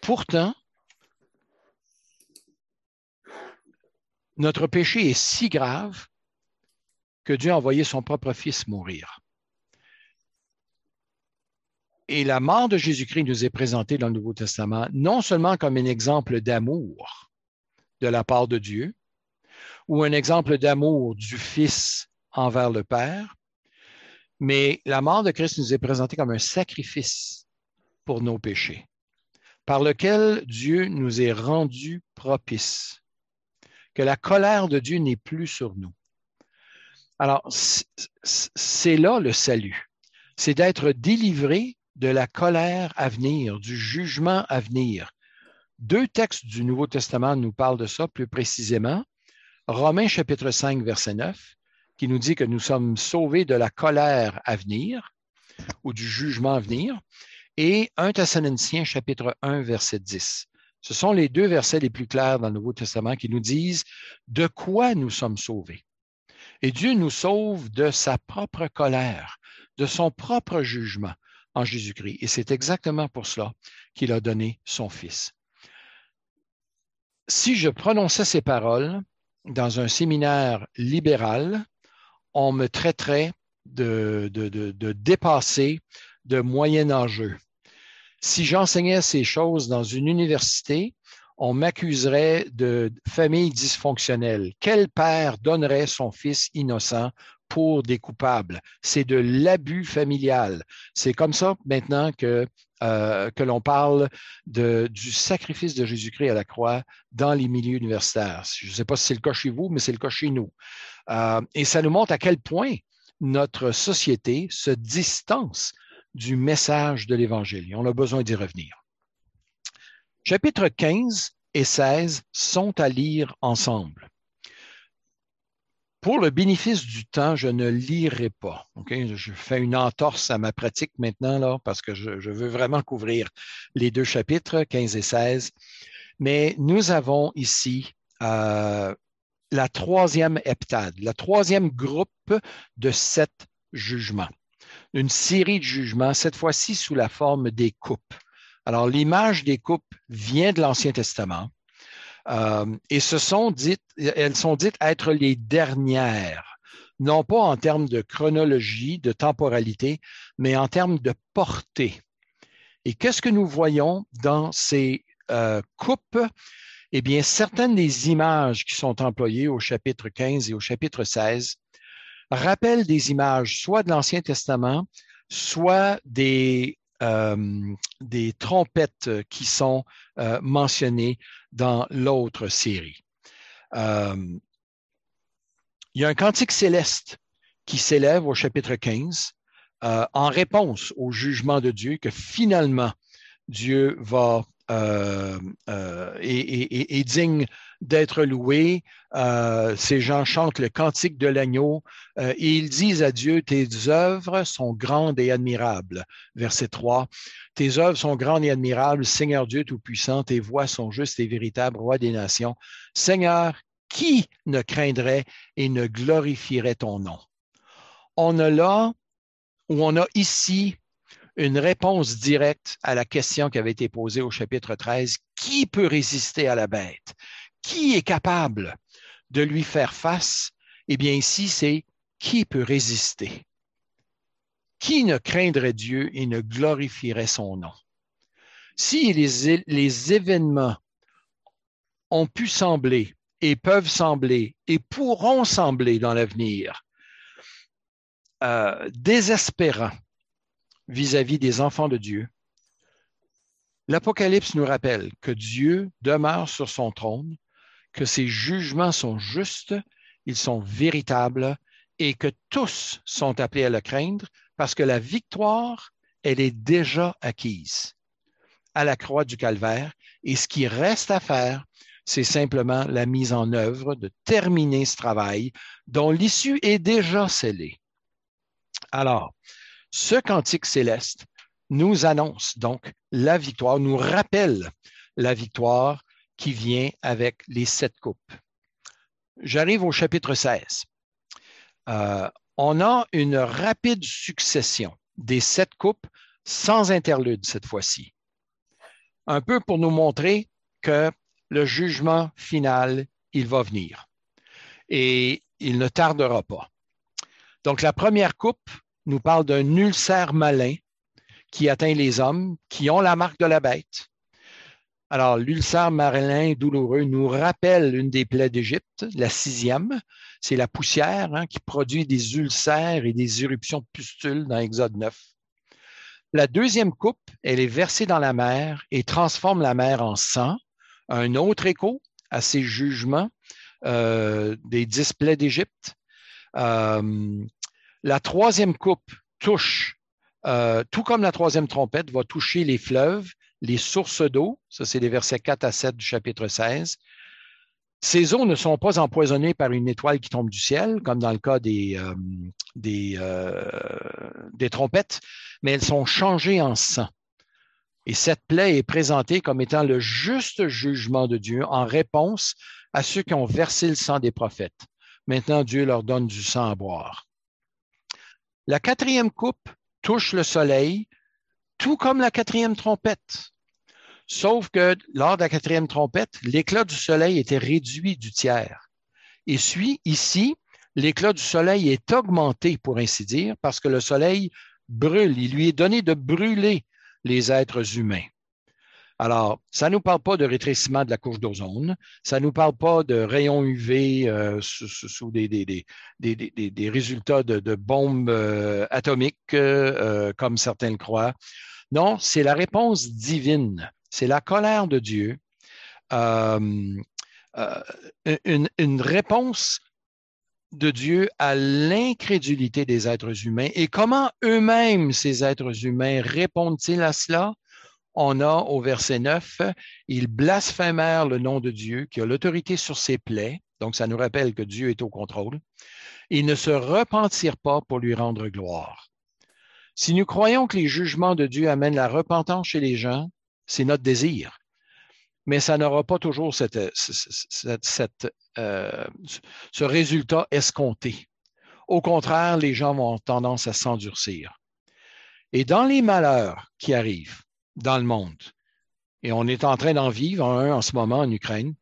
Pourtant, notre péché est si grave que Dieu a envoyé son propre Fils mourir. Et la mort de Jésus-Christ nous est présentée dans le Nouveau Testament non seulement comme un exemple d'amour de la part de Dieu, ou un exemple d'amour du Fils envers le Père, mais la mort de Christ nous est présentée comme un sacrifice pour nos péchés, par lequel Dieu nous est rendu propice, que la colère de Dieu n'est plus sur nous. Alors, c'est là le salut, c'est d'être délivré de la colère à venir, du jugement à venir. Deux textes du Nouveau Testament nous parlent de ça plus précisément. Romains chapitre 5, verset 9, qui nous dit que nous sommes sauvés de la colère à venir ou du jugement à venir, et 1 Thessaloniciens chapitre 1, verset 10. Ce sont les deux versets les plus clairs dans le Nouveau Testament qui nous disent de quoi nous sommes sauvés. Et Dieu nous sauve de sa propre colère, de son propre jugement en Jésus-Christ. Et c'est exactement pour cela qu'il a donné son Fils. Si je prononçais ces paroles dans un séminaire libéral, on me traiterait de, de, de, dépassé, de moyen-âgeux. Si j'enseignais ces choses dans une université, on m'accuserait de famille dysfonctionnelle. Quel père donnerait son fils innocent pour des coupables. C'est de l'abus familial. C'est comme ça maintenant que, euh, que l'on parle de, du sacrifice de Jésus-Christ à la croix dans les milieux universitaires. Je ne sais pas si c'est le cas chez vous, mais c'est le cas chez nous. Euh, et ça nous montre à quel point notre société se distance du message de l'Évangile. On a besoin d'y revenir. Chapitres 15 et 16 sont à lire ensemble. Pour le bénéfice du temps, je ne lirai pas. Je fais une entorse à ma pratique maintenant là, parce que je, veux vraiment couvrir les deux chapitres, 15 et 16. Mais nous avons ici euh, la troisième heptade, la troisième groupe de sept jugements. Une série de jugements, cette fois-ci sous la forme des coupes. Alors, l'image des coupes vient de l'Ancien Testament. Euh, et ce sont dites, elles sont dites être les dernières, non pas en termes de chronologie, de temporalité, mais en termes de portée. Et qu'est-ce que nous voyons dans ces euh, coupes? Eh bien, certaines des images qui sont employées au chapitre 15 et au chapitre 16 rappellent des images soit de l'Ancien Testament, soit des euh, des trompettes qui sont mentionnées dans l'autre série. Euh, il y a un cantique céleste qui s'élève au chapitre 15 en réponse au jugement de Dieu que finalement Dieu va euh, euh, digne d'être loué. Euh, ces gens chantent le cantique de l'agneau et ils disent à Dieu, tes œuvres sont grandes et admirables. Verset 3, tes œuvres sont grandes et admirables, Seigneur Dieu Tout-Puissant, tes voix sont justes et véritables, roi des nations. Seigneur, qui ne craindrait et ne glorifierait ton nom? On a là, ou on a ici une réponse directe à la question qui avait été posée au chapitre 13. Qui peut résister à la bête? Qui est capable de lui faire face? Eh bien, ici, c'est qui peut résister? Qui ne craindrait Dieu et ne glorifierait son nom? Si les, événements ont pu sembler et peuvent sembler et pourront sembler dans l'avenir euh, désespérants vis-à-vis des enfants de Dieu, l'Apocalypse nous rappelle que Dieu demeure sur son trône, que ses jugements sont justes, ils sont véritables et que tous sont appelés à le craindre parce que la victoire, elle est déjà acquise à la croix du calvaire et ce qui reste à faire, c'est simplement la mise en œuvre de terminer ce travail dont l'issue est déjà scellée. Alors, ce cantique céleste nous annonce donc la victoire, nous rappelle la victoire qui vient avec les sept coupes. J'arrive au chapitre 16. Euh, on a une rapide succession des sept coupes sans interlude cette fois-ci. Un peu pour nous montrer que le jugement final, il va venir. Et il ne tardera pas. Donc, la première coupe nous parle d'un ulcère malin qui atteint les hommes qui ont la marque de la bête. Alors, l'ulcère malin douloureux nous rappelle une des plaies d'Égypte, la sixième. C'est la poussière hein, qui produit des ulcères et des éruptions de pustules dans Exode 9. La deuxième coupe, elle est versée dans la mer et transforme la mer en sang un autre écho à ces jugements euh, des dix plaies d'Égypte. Euh, la troisième coupe touche, euh, tout comme la troisième trompette, va toucher les fleuves, les sources d'eau. Ça, c'est les versets 4 à 7 du chapitre 16. Ces eaux ne sont pas empoisonnées par une étoile qui tombe du ciel, comme dans le cas des, des, des trompettes, mais elles sont changées en sang. Et cette plaie est présentée comme étant le juste jugement de Dieu en réponse à ceux qui ont versé le sang des prophètes. Maintenant, Dieu leur donne du sang à boire. La quatrième coupe touche le soleil, tout comme la quatrième trompette. Sauf que lors de la quatrième trompette, l'éclat du soleil était réduit du tiers. Et suit ici, l'éclat du soleil est augmenté, pour ainsi dire, parce que le soleil brûle. Il lui est donné de brûler les êtres humains. Alors, ça ne nous parle pas de rétrécissement de la couche d'ozone, ça ne nous parle pas de rayons UV euh, sous, des, résultats de, bombes euh, atomiques, euh, comme certains le croient. Non, c'est la réponse divine, c'est la colère de Dieu, une réponse de Dieu à l'incrédulité des êtres humains. Et comment eux-mêmes, ces êtres humains, répondent-ils à cela? On a au verset 9, ils blasphémèrent le nom de Dieu qui a l'autorité sur ses plaies. Donc, ça nous rappelle que Dieu est au contrôle. Ils ne se repentirent pas pour lui rendre gloire. Si nous croyons que les jugements de Dieu amènent la repentance chez les gens, c'est notre désir mais ça n'aura pas toujours euh, ce résultat escompté. Au contraire, les gens vont tendance à s'endurcir. Et dans les malheurs qui arrivent dans le monde, et on est en train d'en vivre un en ce moment en Ukraine,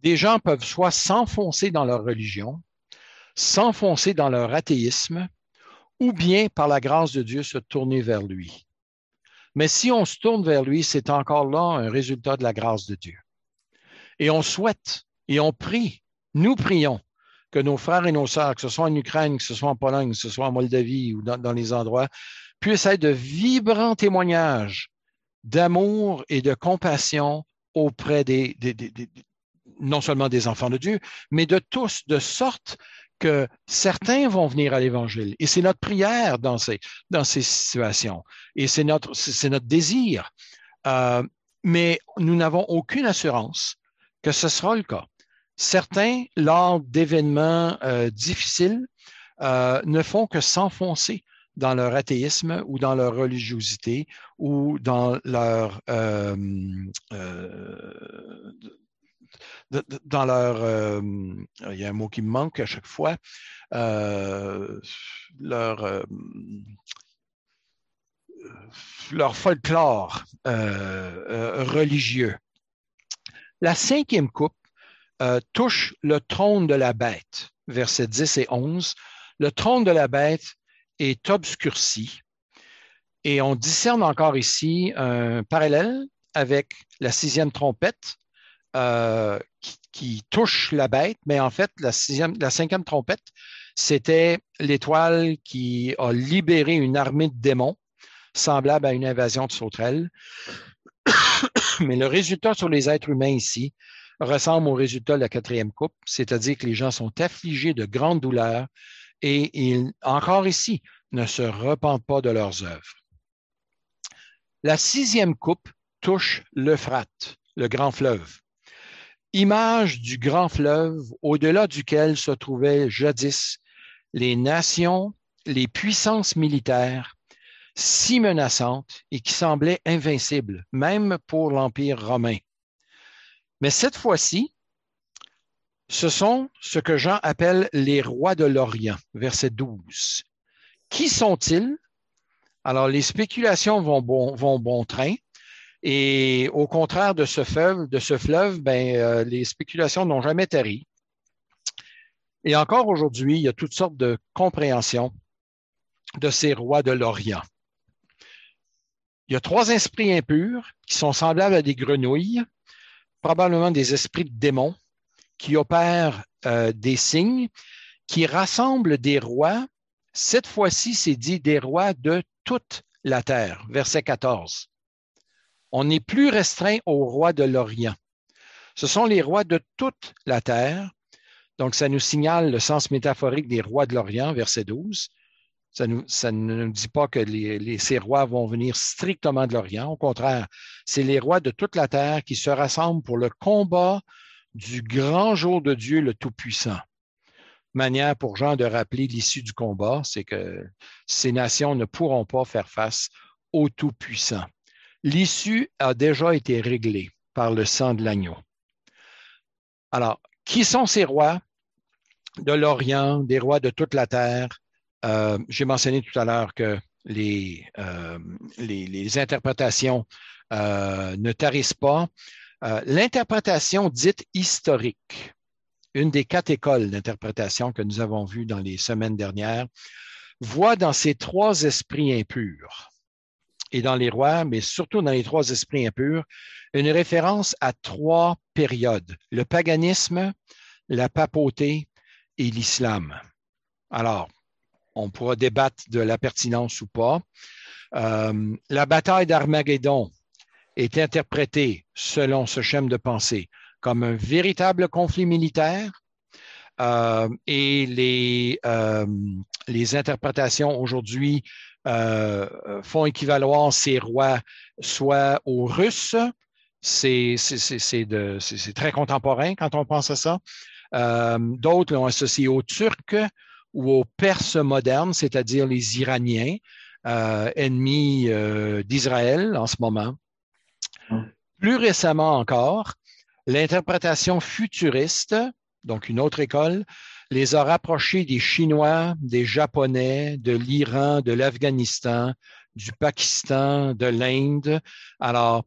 des gens peuvent soit s'enfoncer dans leur religion, s'enfoncer dans leur athéisme, ou bien, par la grâce de Dieu, se tourner vers lui. Mais si on se tourne vers lui, c'est encore là un résultat de la grâce de Dieu. Et on souhaite et on prie, nous prions que nos frères et nos sœurs, que ce soit en Ukraine, que ce soit en Pologne, que ce soit en Moldavie ou dans, les endroits, puissent être de vibrants témoignages d'amour et de compassion auprès des, non seulement des enfants de Dieu, mais de tous, de sorte que certains vont venir à l'Évangile. Et c'est notre prière dans ces, situations. Et c'est notre, c'est notre désir. Euh, mais nous n'avons aucune assurance que ce sera le cas. Certains, lors d'événements euh, difficiles, euh, ne font que s'enfoncer dans leur athéisme ou dans leur religiosité ou dans leur dans leur, euh, il y a un mot qui me manque à chaque fois, euh, leur, euh, leur folklore religieux. La cinquième coupe touche le trône de la bête, versets 10 et 11. Le trône de la bête est obscurci et on discerne encore ici un parallèle avec la sixième trompette euh, qui, touche la bête, mais en fait, la, la cinquième trompette, c'était l'étoile qui a libéré une armée de démons, semblable à une invasion de sauterelles. mais le résultat sur les êtres humains ici ressemble au résultat de la quatrième coupe, c'est-à-dire que les gens sont affligés de grandes douleurs et ils, encore ici, ne se repentent pas de leurs œuvres. La sixième coupe touche l'Euphrate, le grand fleuve. Image du grand fleuve au-delà duquel se trouvaient jadis les nations, les puissances militaires si menaçantes et qui semblaient invincibles, même pour l'Empire romain. Mais cette fois-ci, ce sont ce que Jean appelle les rois de l'Orient, verset 12. Qui sont-ils? Alors, les spéculations vont bon, train. Et au contraire de ce fleuve, de ce fleuve ben, euh, les spéculations n'ont jamais tari. Et encore aujourd'hui, il y a toutes sortes de compréhensions de ces rois de l'Orient. Il y a trois esprits impurs qui sont semblables à des grenouilles, probablement des esprits de démons, qui opèrent euh, des signes, qui rassemblent des rois. Cette fois-ci, c'est dit des rois de toute la terre, verset 14. On n'est plus restreint aux rois de l'Orient. Ce sont les rois de toute la terre. Donc, ça nous signale le sens métaphorique des rois de l'Orient, verset 12. Ça, ne nous dit pas que ces rois vont venir strictement de l'Orient. Au contraire, c'est les rois de toute la terre qui se rassemblent pour le combat du grand jour de Dieu le Tout-Puissant. Manière pour Jean de rappeler l'issue du combat, c'est que ces nations ne pourront pas faire face au Tout-Puissant. L'issue a déjà été réglée par le sang de l'agneau. Alors, qui sont ces rois de l'Orient, des rois de toute la terre? Euh, j'ai mentionné tout à l'heure que les, euh, interprétations euh, ne tarissent pas. Euh, l'interprétation dite historique, une des quatre écoles d'interprétation que nous avons vues dans les semaines dernières, voit dans ces trois esprits impurs et dans les rois, mais surtout dans les trois esprits impurs, une référence à trois périodes, le paganisme, la papauté et l'islam. Alors, on pourra débattre de la pertinence ou pas. Euh, la bataille d'Armageddon est interprété, selon ce schéma de pensée, comme un véritable conflit militaire euh, et les, euh, les interprétations aujourd'hui euh, font équivaloir ces rois soit aux Russes, c'est très contemporain quand on pense à ça. D'autres l'ont associé aux Turcs ou aux Perses modernes, c'est-à-dire les Iraniens, ennemis d'Israël en ce moment. Plus récemment encore, l'interprétation futuriste, donc une autre école, les a rapprochés des Chinois, des Japonais, de l'Iran, de l'Afghanistan, du Pakistan, de l'Inde. Alors,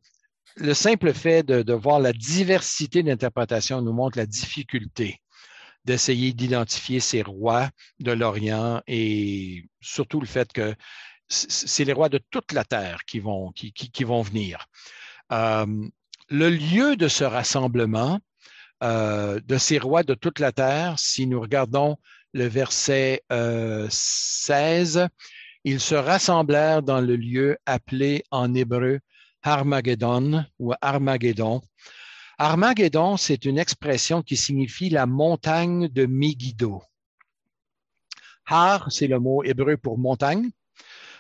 le simple fait de, de voir la diversité d'interprétation nous montre la difficulté d'essayer d'identifier ces rois de l'Orient et surtout le fait que c'est les rois de toute la terre qui vont, qui, qui vont venir. Euh, le lieu de ce rassemblement euh, de ces rois de toute la terre, si nous regardons le verset 16, euh, ils se rassemblèrent dans le lieu appelé en hébreu Armageddon ou Armageddon. Armageddon, c'est une expression qui signifie la montagne de Megiddo. Har, c'est le mot hébreu pour montagne.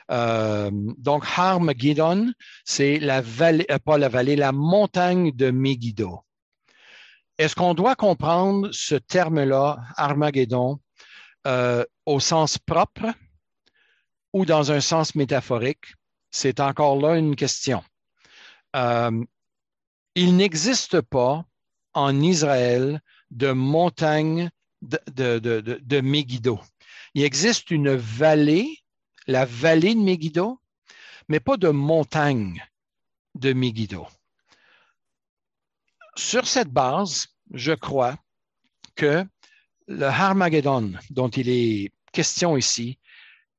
Euh, donc, Harmageddon, c'est la vallée, euh, pas la vallée, la montagne de Megiddo. Est-ce qu'on doit comprendre ce terme-là, Armageddon, euh, au sens propre ou dans un sens métaphorique? C'est encore là une question. il n'existe pas en Israël de montagne de, de, de, de Megiddo. Il existe une vallée la vallée de Megiddo, mais pas de montagne de Megiddo. Sur cette base, je crois que le Harmageddon dont il est question ici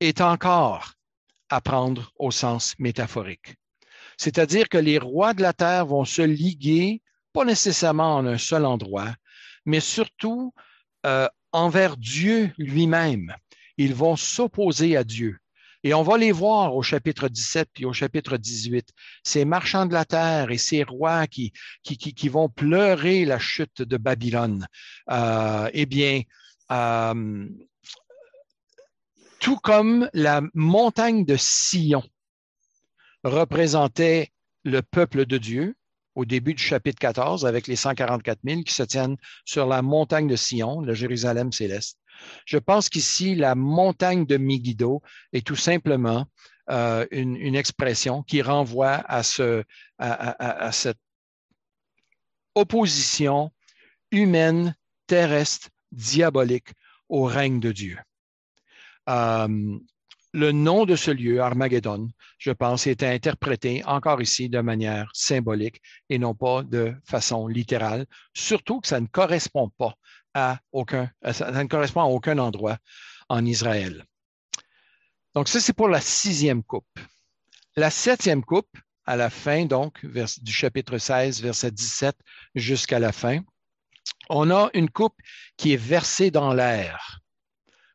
est encore à prendre au sens métaphorique. C'est-à-dire que les rois de la terre vont se liguer pas nécessairement en un seul endroit, mais surtout euh, envers Dieu lui-même. Ils vont s'opposer à Dieu. Et on va les voir au chapitre 17 puis au chapitre 18. Ces marchands de la terre et ces rois qui, vont pleurer la chute de Babylone. Euh, eh bien, euh, tout comme la montagne de Sion représentait le peuple de Dieu au début du chapitre 14 avec les 144 000 qui se tiennent sur la montagne de Sion, le Jérusalem céleste. Je pense qu'ici, la montagne de Megiddo est tout simplement euh, une, expression qui renvoie à, ce, à, cette opposition humaine, terrestre, diabolique au règne de Dieu. Euh, le nom de ce lieu, Armageddon, je pense, était interprété encore ici de manière symbolique et non pas de façon littérale, surtout que ça ne correspond pas à aucun, ça ne correspond à aucun endroit en Israël. Donc, ça, c'est pour la sixième coupe. La septième coupe, à la fin, donc, du chapitre 16, verset 17 jusqu'à la fin, on a une coupe qui est versée dans l'air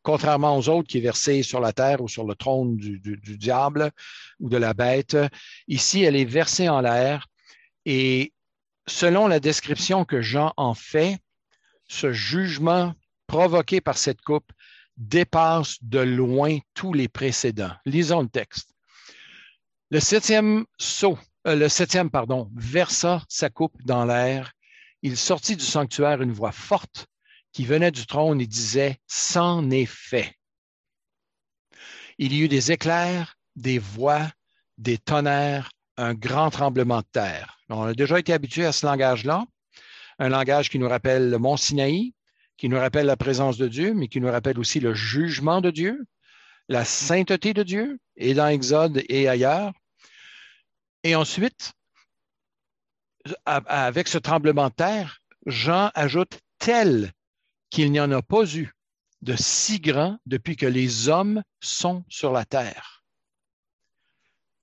contrairement aux autres qui est versée sur la terre ou sur le trône du, diable ou de la bête. Ici, elle est versée en l'air et selon la description que Jean en fait, ce jugement provoqué par cette coupe dépasse de loin tous les précédents. Lisons le texte. Le septième saut, euh, le septième, pardon, versa sa coupe dans l'air. Il sortit du sanctuaire une voix forte qui venait du trône et disait C'en est fait. Il y eut des éclairs, des voix, des tonnerres, un grand tremblement de terre. On a déjà été habitué à ce langage-là, un langage qui nous rappelle le mont Sinaï, qui nous rappelle la présence de Dieu, mais qui nous rappelle aussi le jugement de Dieu, la sainteté de Dieu, et dans Exode et ailleurs. Et ensuite, avec ce tremblement de terre, Jean ajoute tel qu'il n'y en a pas eu de si grand depuis que les hommes sont sur la terre.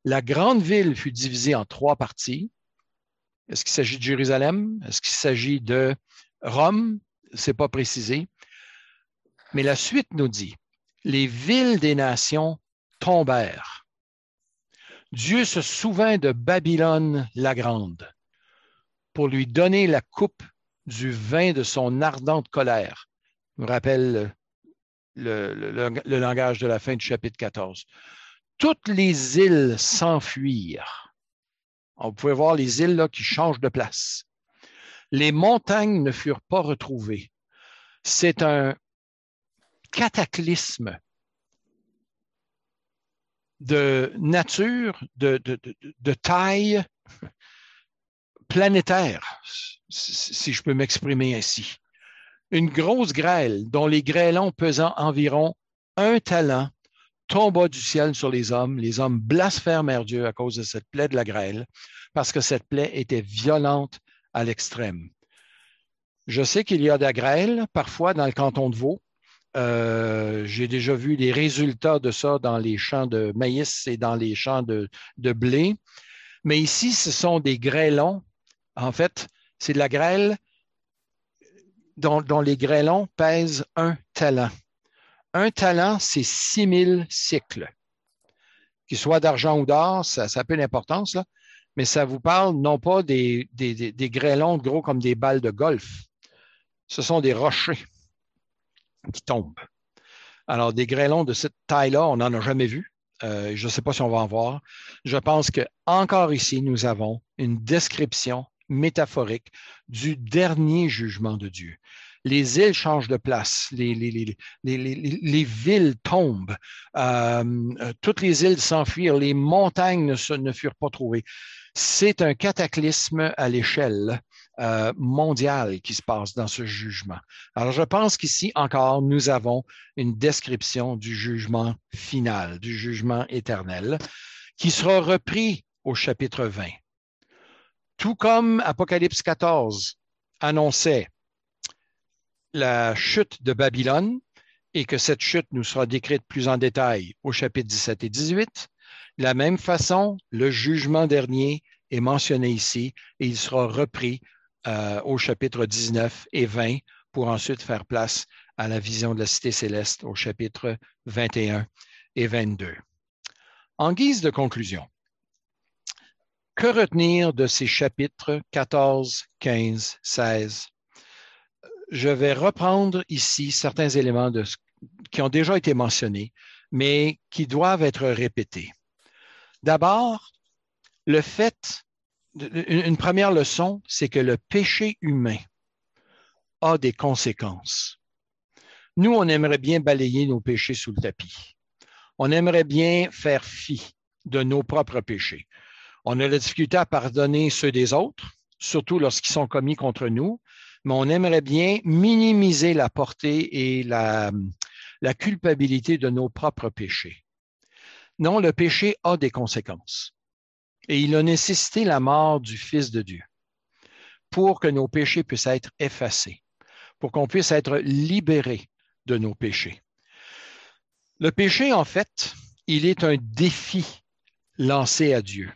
La grande ville fut divisée en trois parties. Est-ce qu'il s'agit de Jérusalem? Est-ce qu'il s'agit de Rome? Ce n'est pas précisé. Mais la suite nous dit, les villes des nations tombèrent. Dieu se souvint de Babylone la grande pour lui donner la coupe du vin de son ardente colère. Je me rappelle le, langage de la fin du chapitre 14. Toutes les îles s'enfuirent. On pouvait voir les îles là, qui changent de place. Les montagnes ne furent pas retrouvées. C'est un cataclysme de nature, de, de taille planétaire, si je peux m'exprimer ainsi. Une grosse grêle dont les grêlons pesant environ un talent tomba du ciel sur les hommes. Les hommes blasphémèrent Dieu à cause de cette plaie de la grêle, parce que cette plaie était violente à l'extrême. Je sais qu'il y a de la grêle parfois dans le canton de Vaud. Euh, j'ai déjà vu les résultats de ça dans les champs de maïs et dans les champs de blé. Mais ici, ce sont des grêlons en fait, c'est de la grêle dont, les grêlons pèsent un talent. Un talent, c'est 6000 cycles. Qu'il soit d'argent ou d'or, ça, ça a peu d'importance, mais ça vous parle non pas des, grêlons gros comme des balles de golf. Ce sont des rochers qui tombent. Alors, des grêlons de cette taille-là, on n'en a jamais vu. Euh, je ne sais pas si on va en voir. Je pense que encore ici, nous avons une description métaphorique du dernier jugement de Dieu. Les îles changent de place, les, les, villes tombent, euh, toutes les îles s'enfuirent, les montagnes ne, ne, furent pas trouvées. C'est un cataclysme à l'échelle euh, mondiale qui se passe dans ce jugement. Alors, je pense qu'ici encore, nous avons une description du jugement final, du jugement éternel, qui sera repris au chapitre 20 tout comme Apocalypse 14 annonçait la chute de Babylone et que cette chute nous sera décrite plus en détail au chapitre 17 et 18, de la même façon, le jugement dernier est mentionné ici et il sera repris euh, au chapitre 19 et 20 pour ensuite faire place à la vision de la cité céleste au chapitre 21 et 22. En guise de conclusion, que retenir de ces chapitres 14, 15, 16? Je vais reprendre ici certains éléments qui ont déjà été mentionnés, mais qui doivent être répétés. D'abord, le fait, une première leçon, c'est que le péché humain a des conséquences. Nous, on aimerait bien balayer nos péchés sous le tapis. On aimerait bien faire fi de nos propres péchés. On a la difficulté à pardonner ceux des autres, surtout lorsqu'ils sont commis contre nous, mais on aimerait bien minimiser la portée et la, culpabilité de nos propres péchés. Non, le péché a des conséquences et il a nécessité la mort du Fils de Dieu pour que nos péchés puissent être effacés, pour qu'on puisse être libérés de nos péchés. Le péché, en fait, il est un défi lancé à Dieu.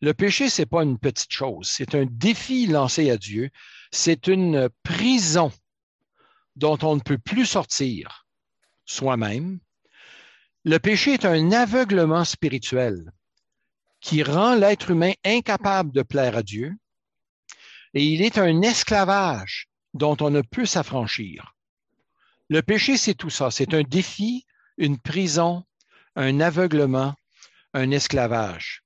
Le péché, ce n'est pas une petite chose, c'est un défi lancé à Dieu, c'est une prison dont on ne peut plus sortir soi-même. Le péché est un aveuglement spirituel qui rend l'être humain incapable de plaire à Dieu et il est un esclavage dont on ne peut s'affranchir. Le péché, c'est tout ça, c'est un défi, une prison, un aveuglement, un esclavage.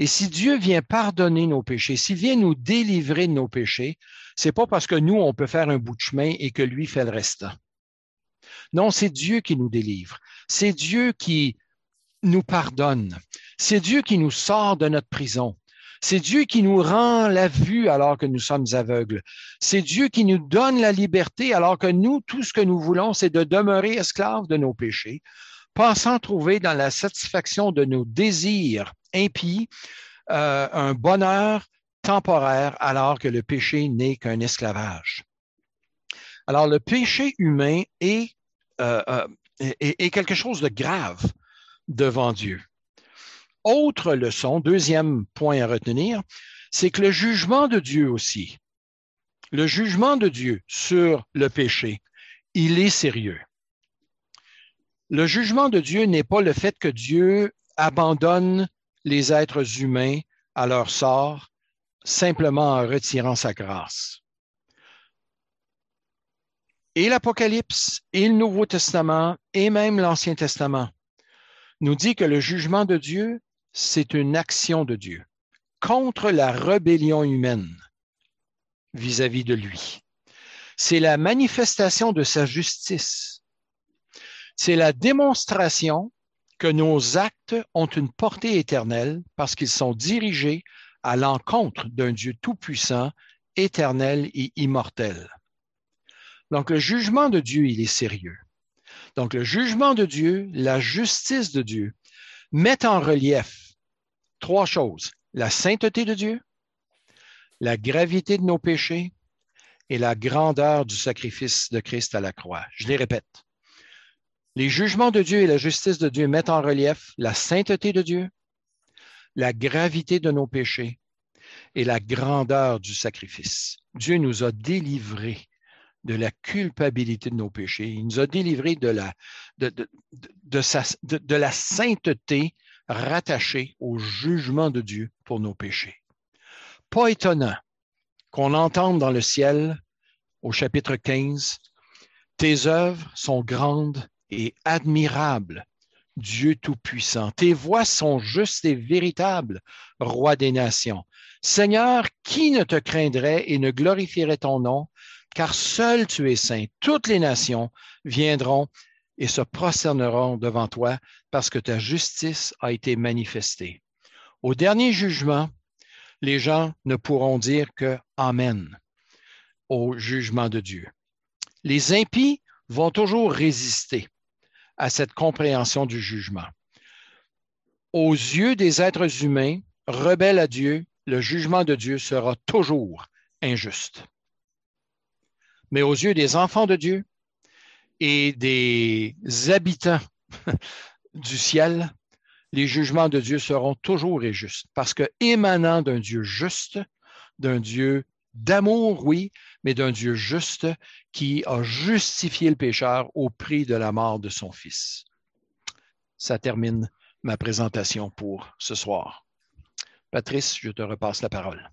Et si Dieu vient pardonner nos péchés, s'il vient nous délivrer de nos péchés, c'est pas parce que nous, on peut faire un bout de chemin et que lui fait le restant. Non, c'est Dieu qui nous délivre. C'est Dieu qui nous pardonne. C'est Dieu qui nous sort de notre prison. C'est Dieu qui nous rend la vue alors que nous sommes aveugles. C'est Dieu qui nous donne la liberté alors que nous, tout ce que nous voulons, c'est de demeurer esclaves de nos péchés, pensant trouver dans la satisfaction de nos désirs impies euh, un bonheur temporaire alors que le péché n'est qu'un esclavage. Alors le péché humain est, euh, euh, est, quelque chose de grave devant Dieu. Autre leçon, deuxième point à retenir, c'est que le jugement de Dieu aussi, le jugement de Dieu sur le péché, il est sérieux. Le jugement de Dieu n'est pas le fait que Dieu abandonne les êtres humains à leur sort simplement en retirant sa grâce. Et l'Apocalypse, et le Nouveau Testament, et même l'Ancien Testament nous dit que le jugement de Dieu, c'est une action de Dieu contre la rébellion humaine vis-à-vis -vis de lui. C'est la manifestation de sa justice c'est la démonstration que nos actes ont une portée éternelle parce qu'ils sont dirigés à l'encontre d'un Dieu tout-puissant, éternel et immortel. Donc le jugement de Dieu, il est sérieux. Donc le jugement de Dieu, la justice de Dieu, met en relief trois choses. La sainteté de Dieu, la gravité de nos péchés et la grandeur du sacrifice de Christ à la croix. Je les répète. Les jugements de Dieu et la justice de Dieu mettent en relief la sainteté de Dieu, la gravité de nos péchés et la grandeur du sacrifice. Dieu nous a délivrés de la culpabilité de nos péchés. Il nous a délivrés de la, de, la sainteté rattachée au jugement de Dieu pour nos péchés. Pas étonnant qu'on entende dans le ciel, au chapitre 15, Tes œuvres sont grandes et admirable, Dieu Tout-Puissant. Tes voies sont justes et véritables, Roi des nations. Seigneur, qui ne te craindrait et ne glorifierait ton nom, car seul tu es saint. Toutes les nations viendront et se prosterneront devant toi parce que ta justice a été manifestée. Au dernier jugement, les gens ne pourront dire que Amen au jugement de Dieu. Les impies vont toujours résister à cette compréhension du jugement. Aux yeux des êtres humains, rebelles à Dieu, le jugement de Dieu sera toujours injuste. Mais aux yeux des enfants de Dieu et des habitants du ciel, les jugements de Dieu seront toujours injustes, parce que émanant d'un Dieu juste, d'un Dieu d'amour, oui, mais d'un Dieu juste qui a justifié le pécheur au prix de la mort de son Fils. Ça termine ma présentation pour ce soir. Patrice, je te repasse la parole.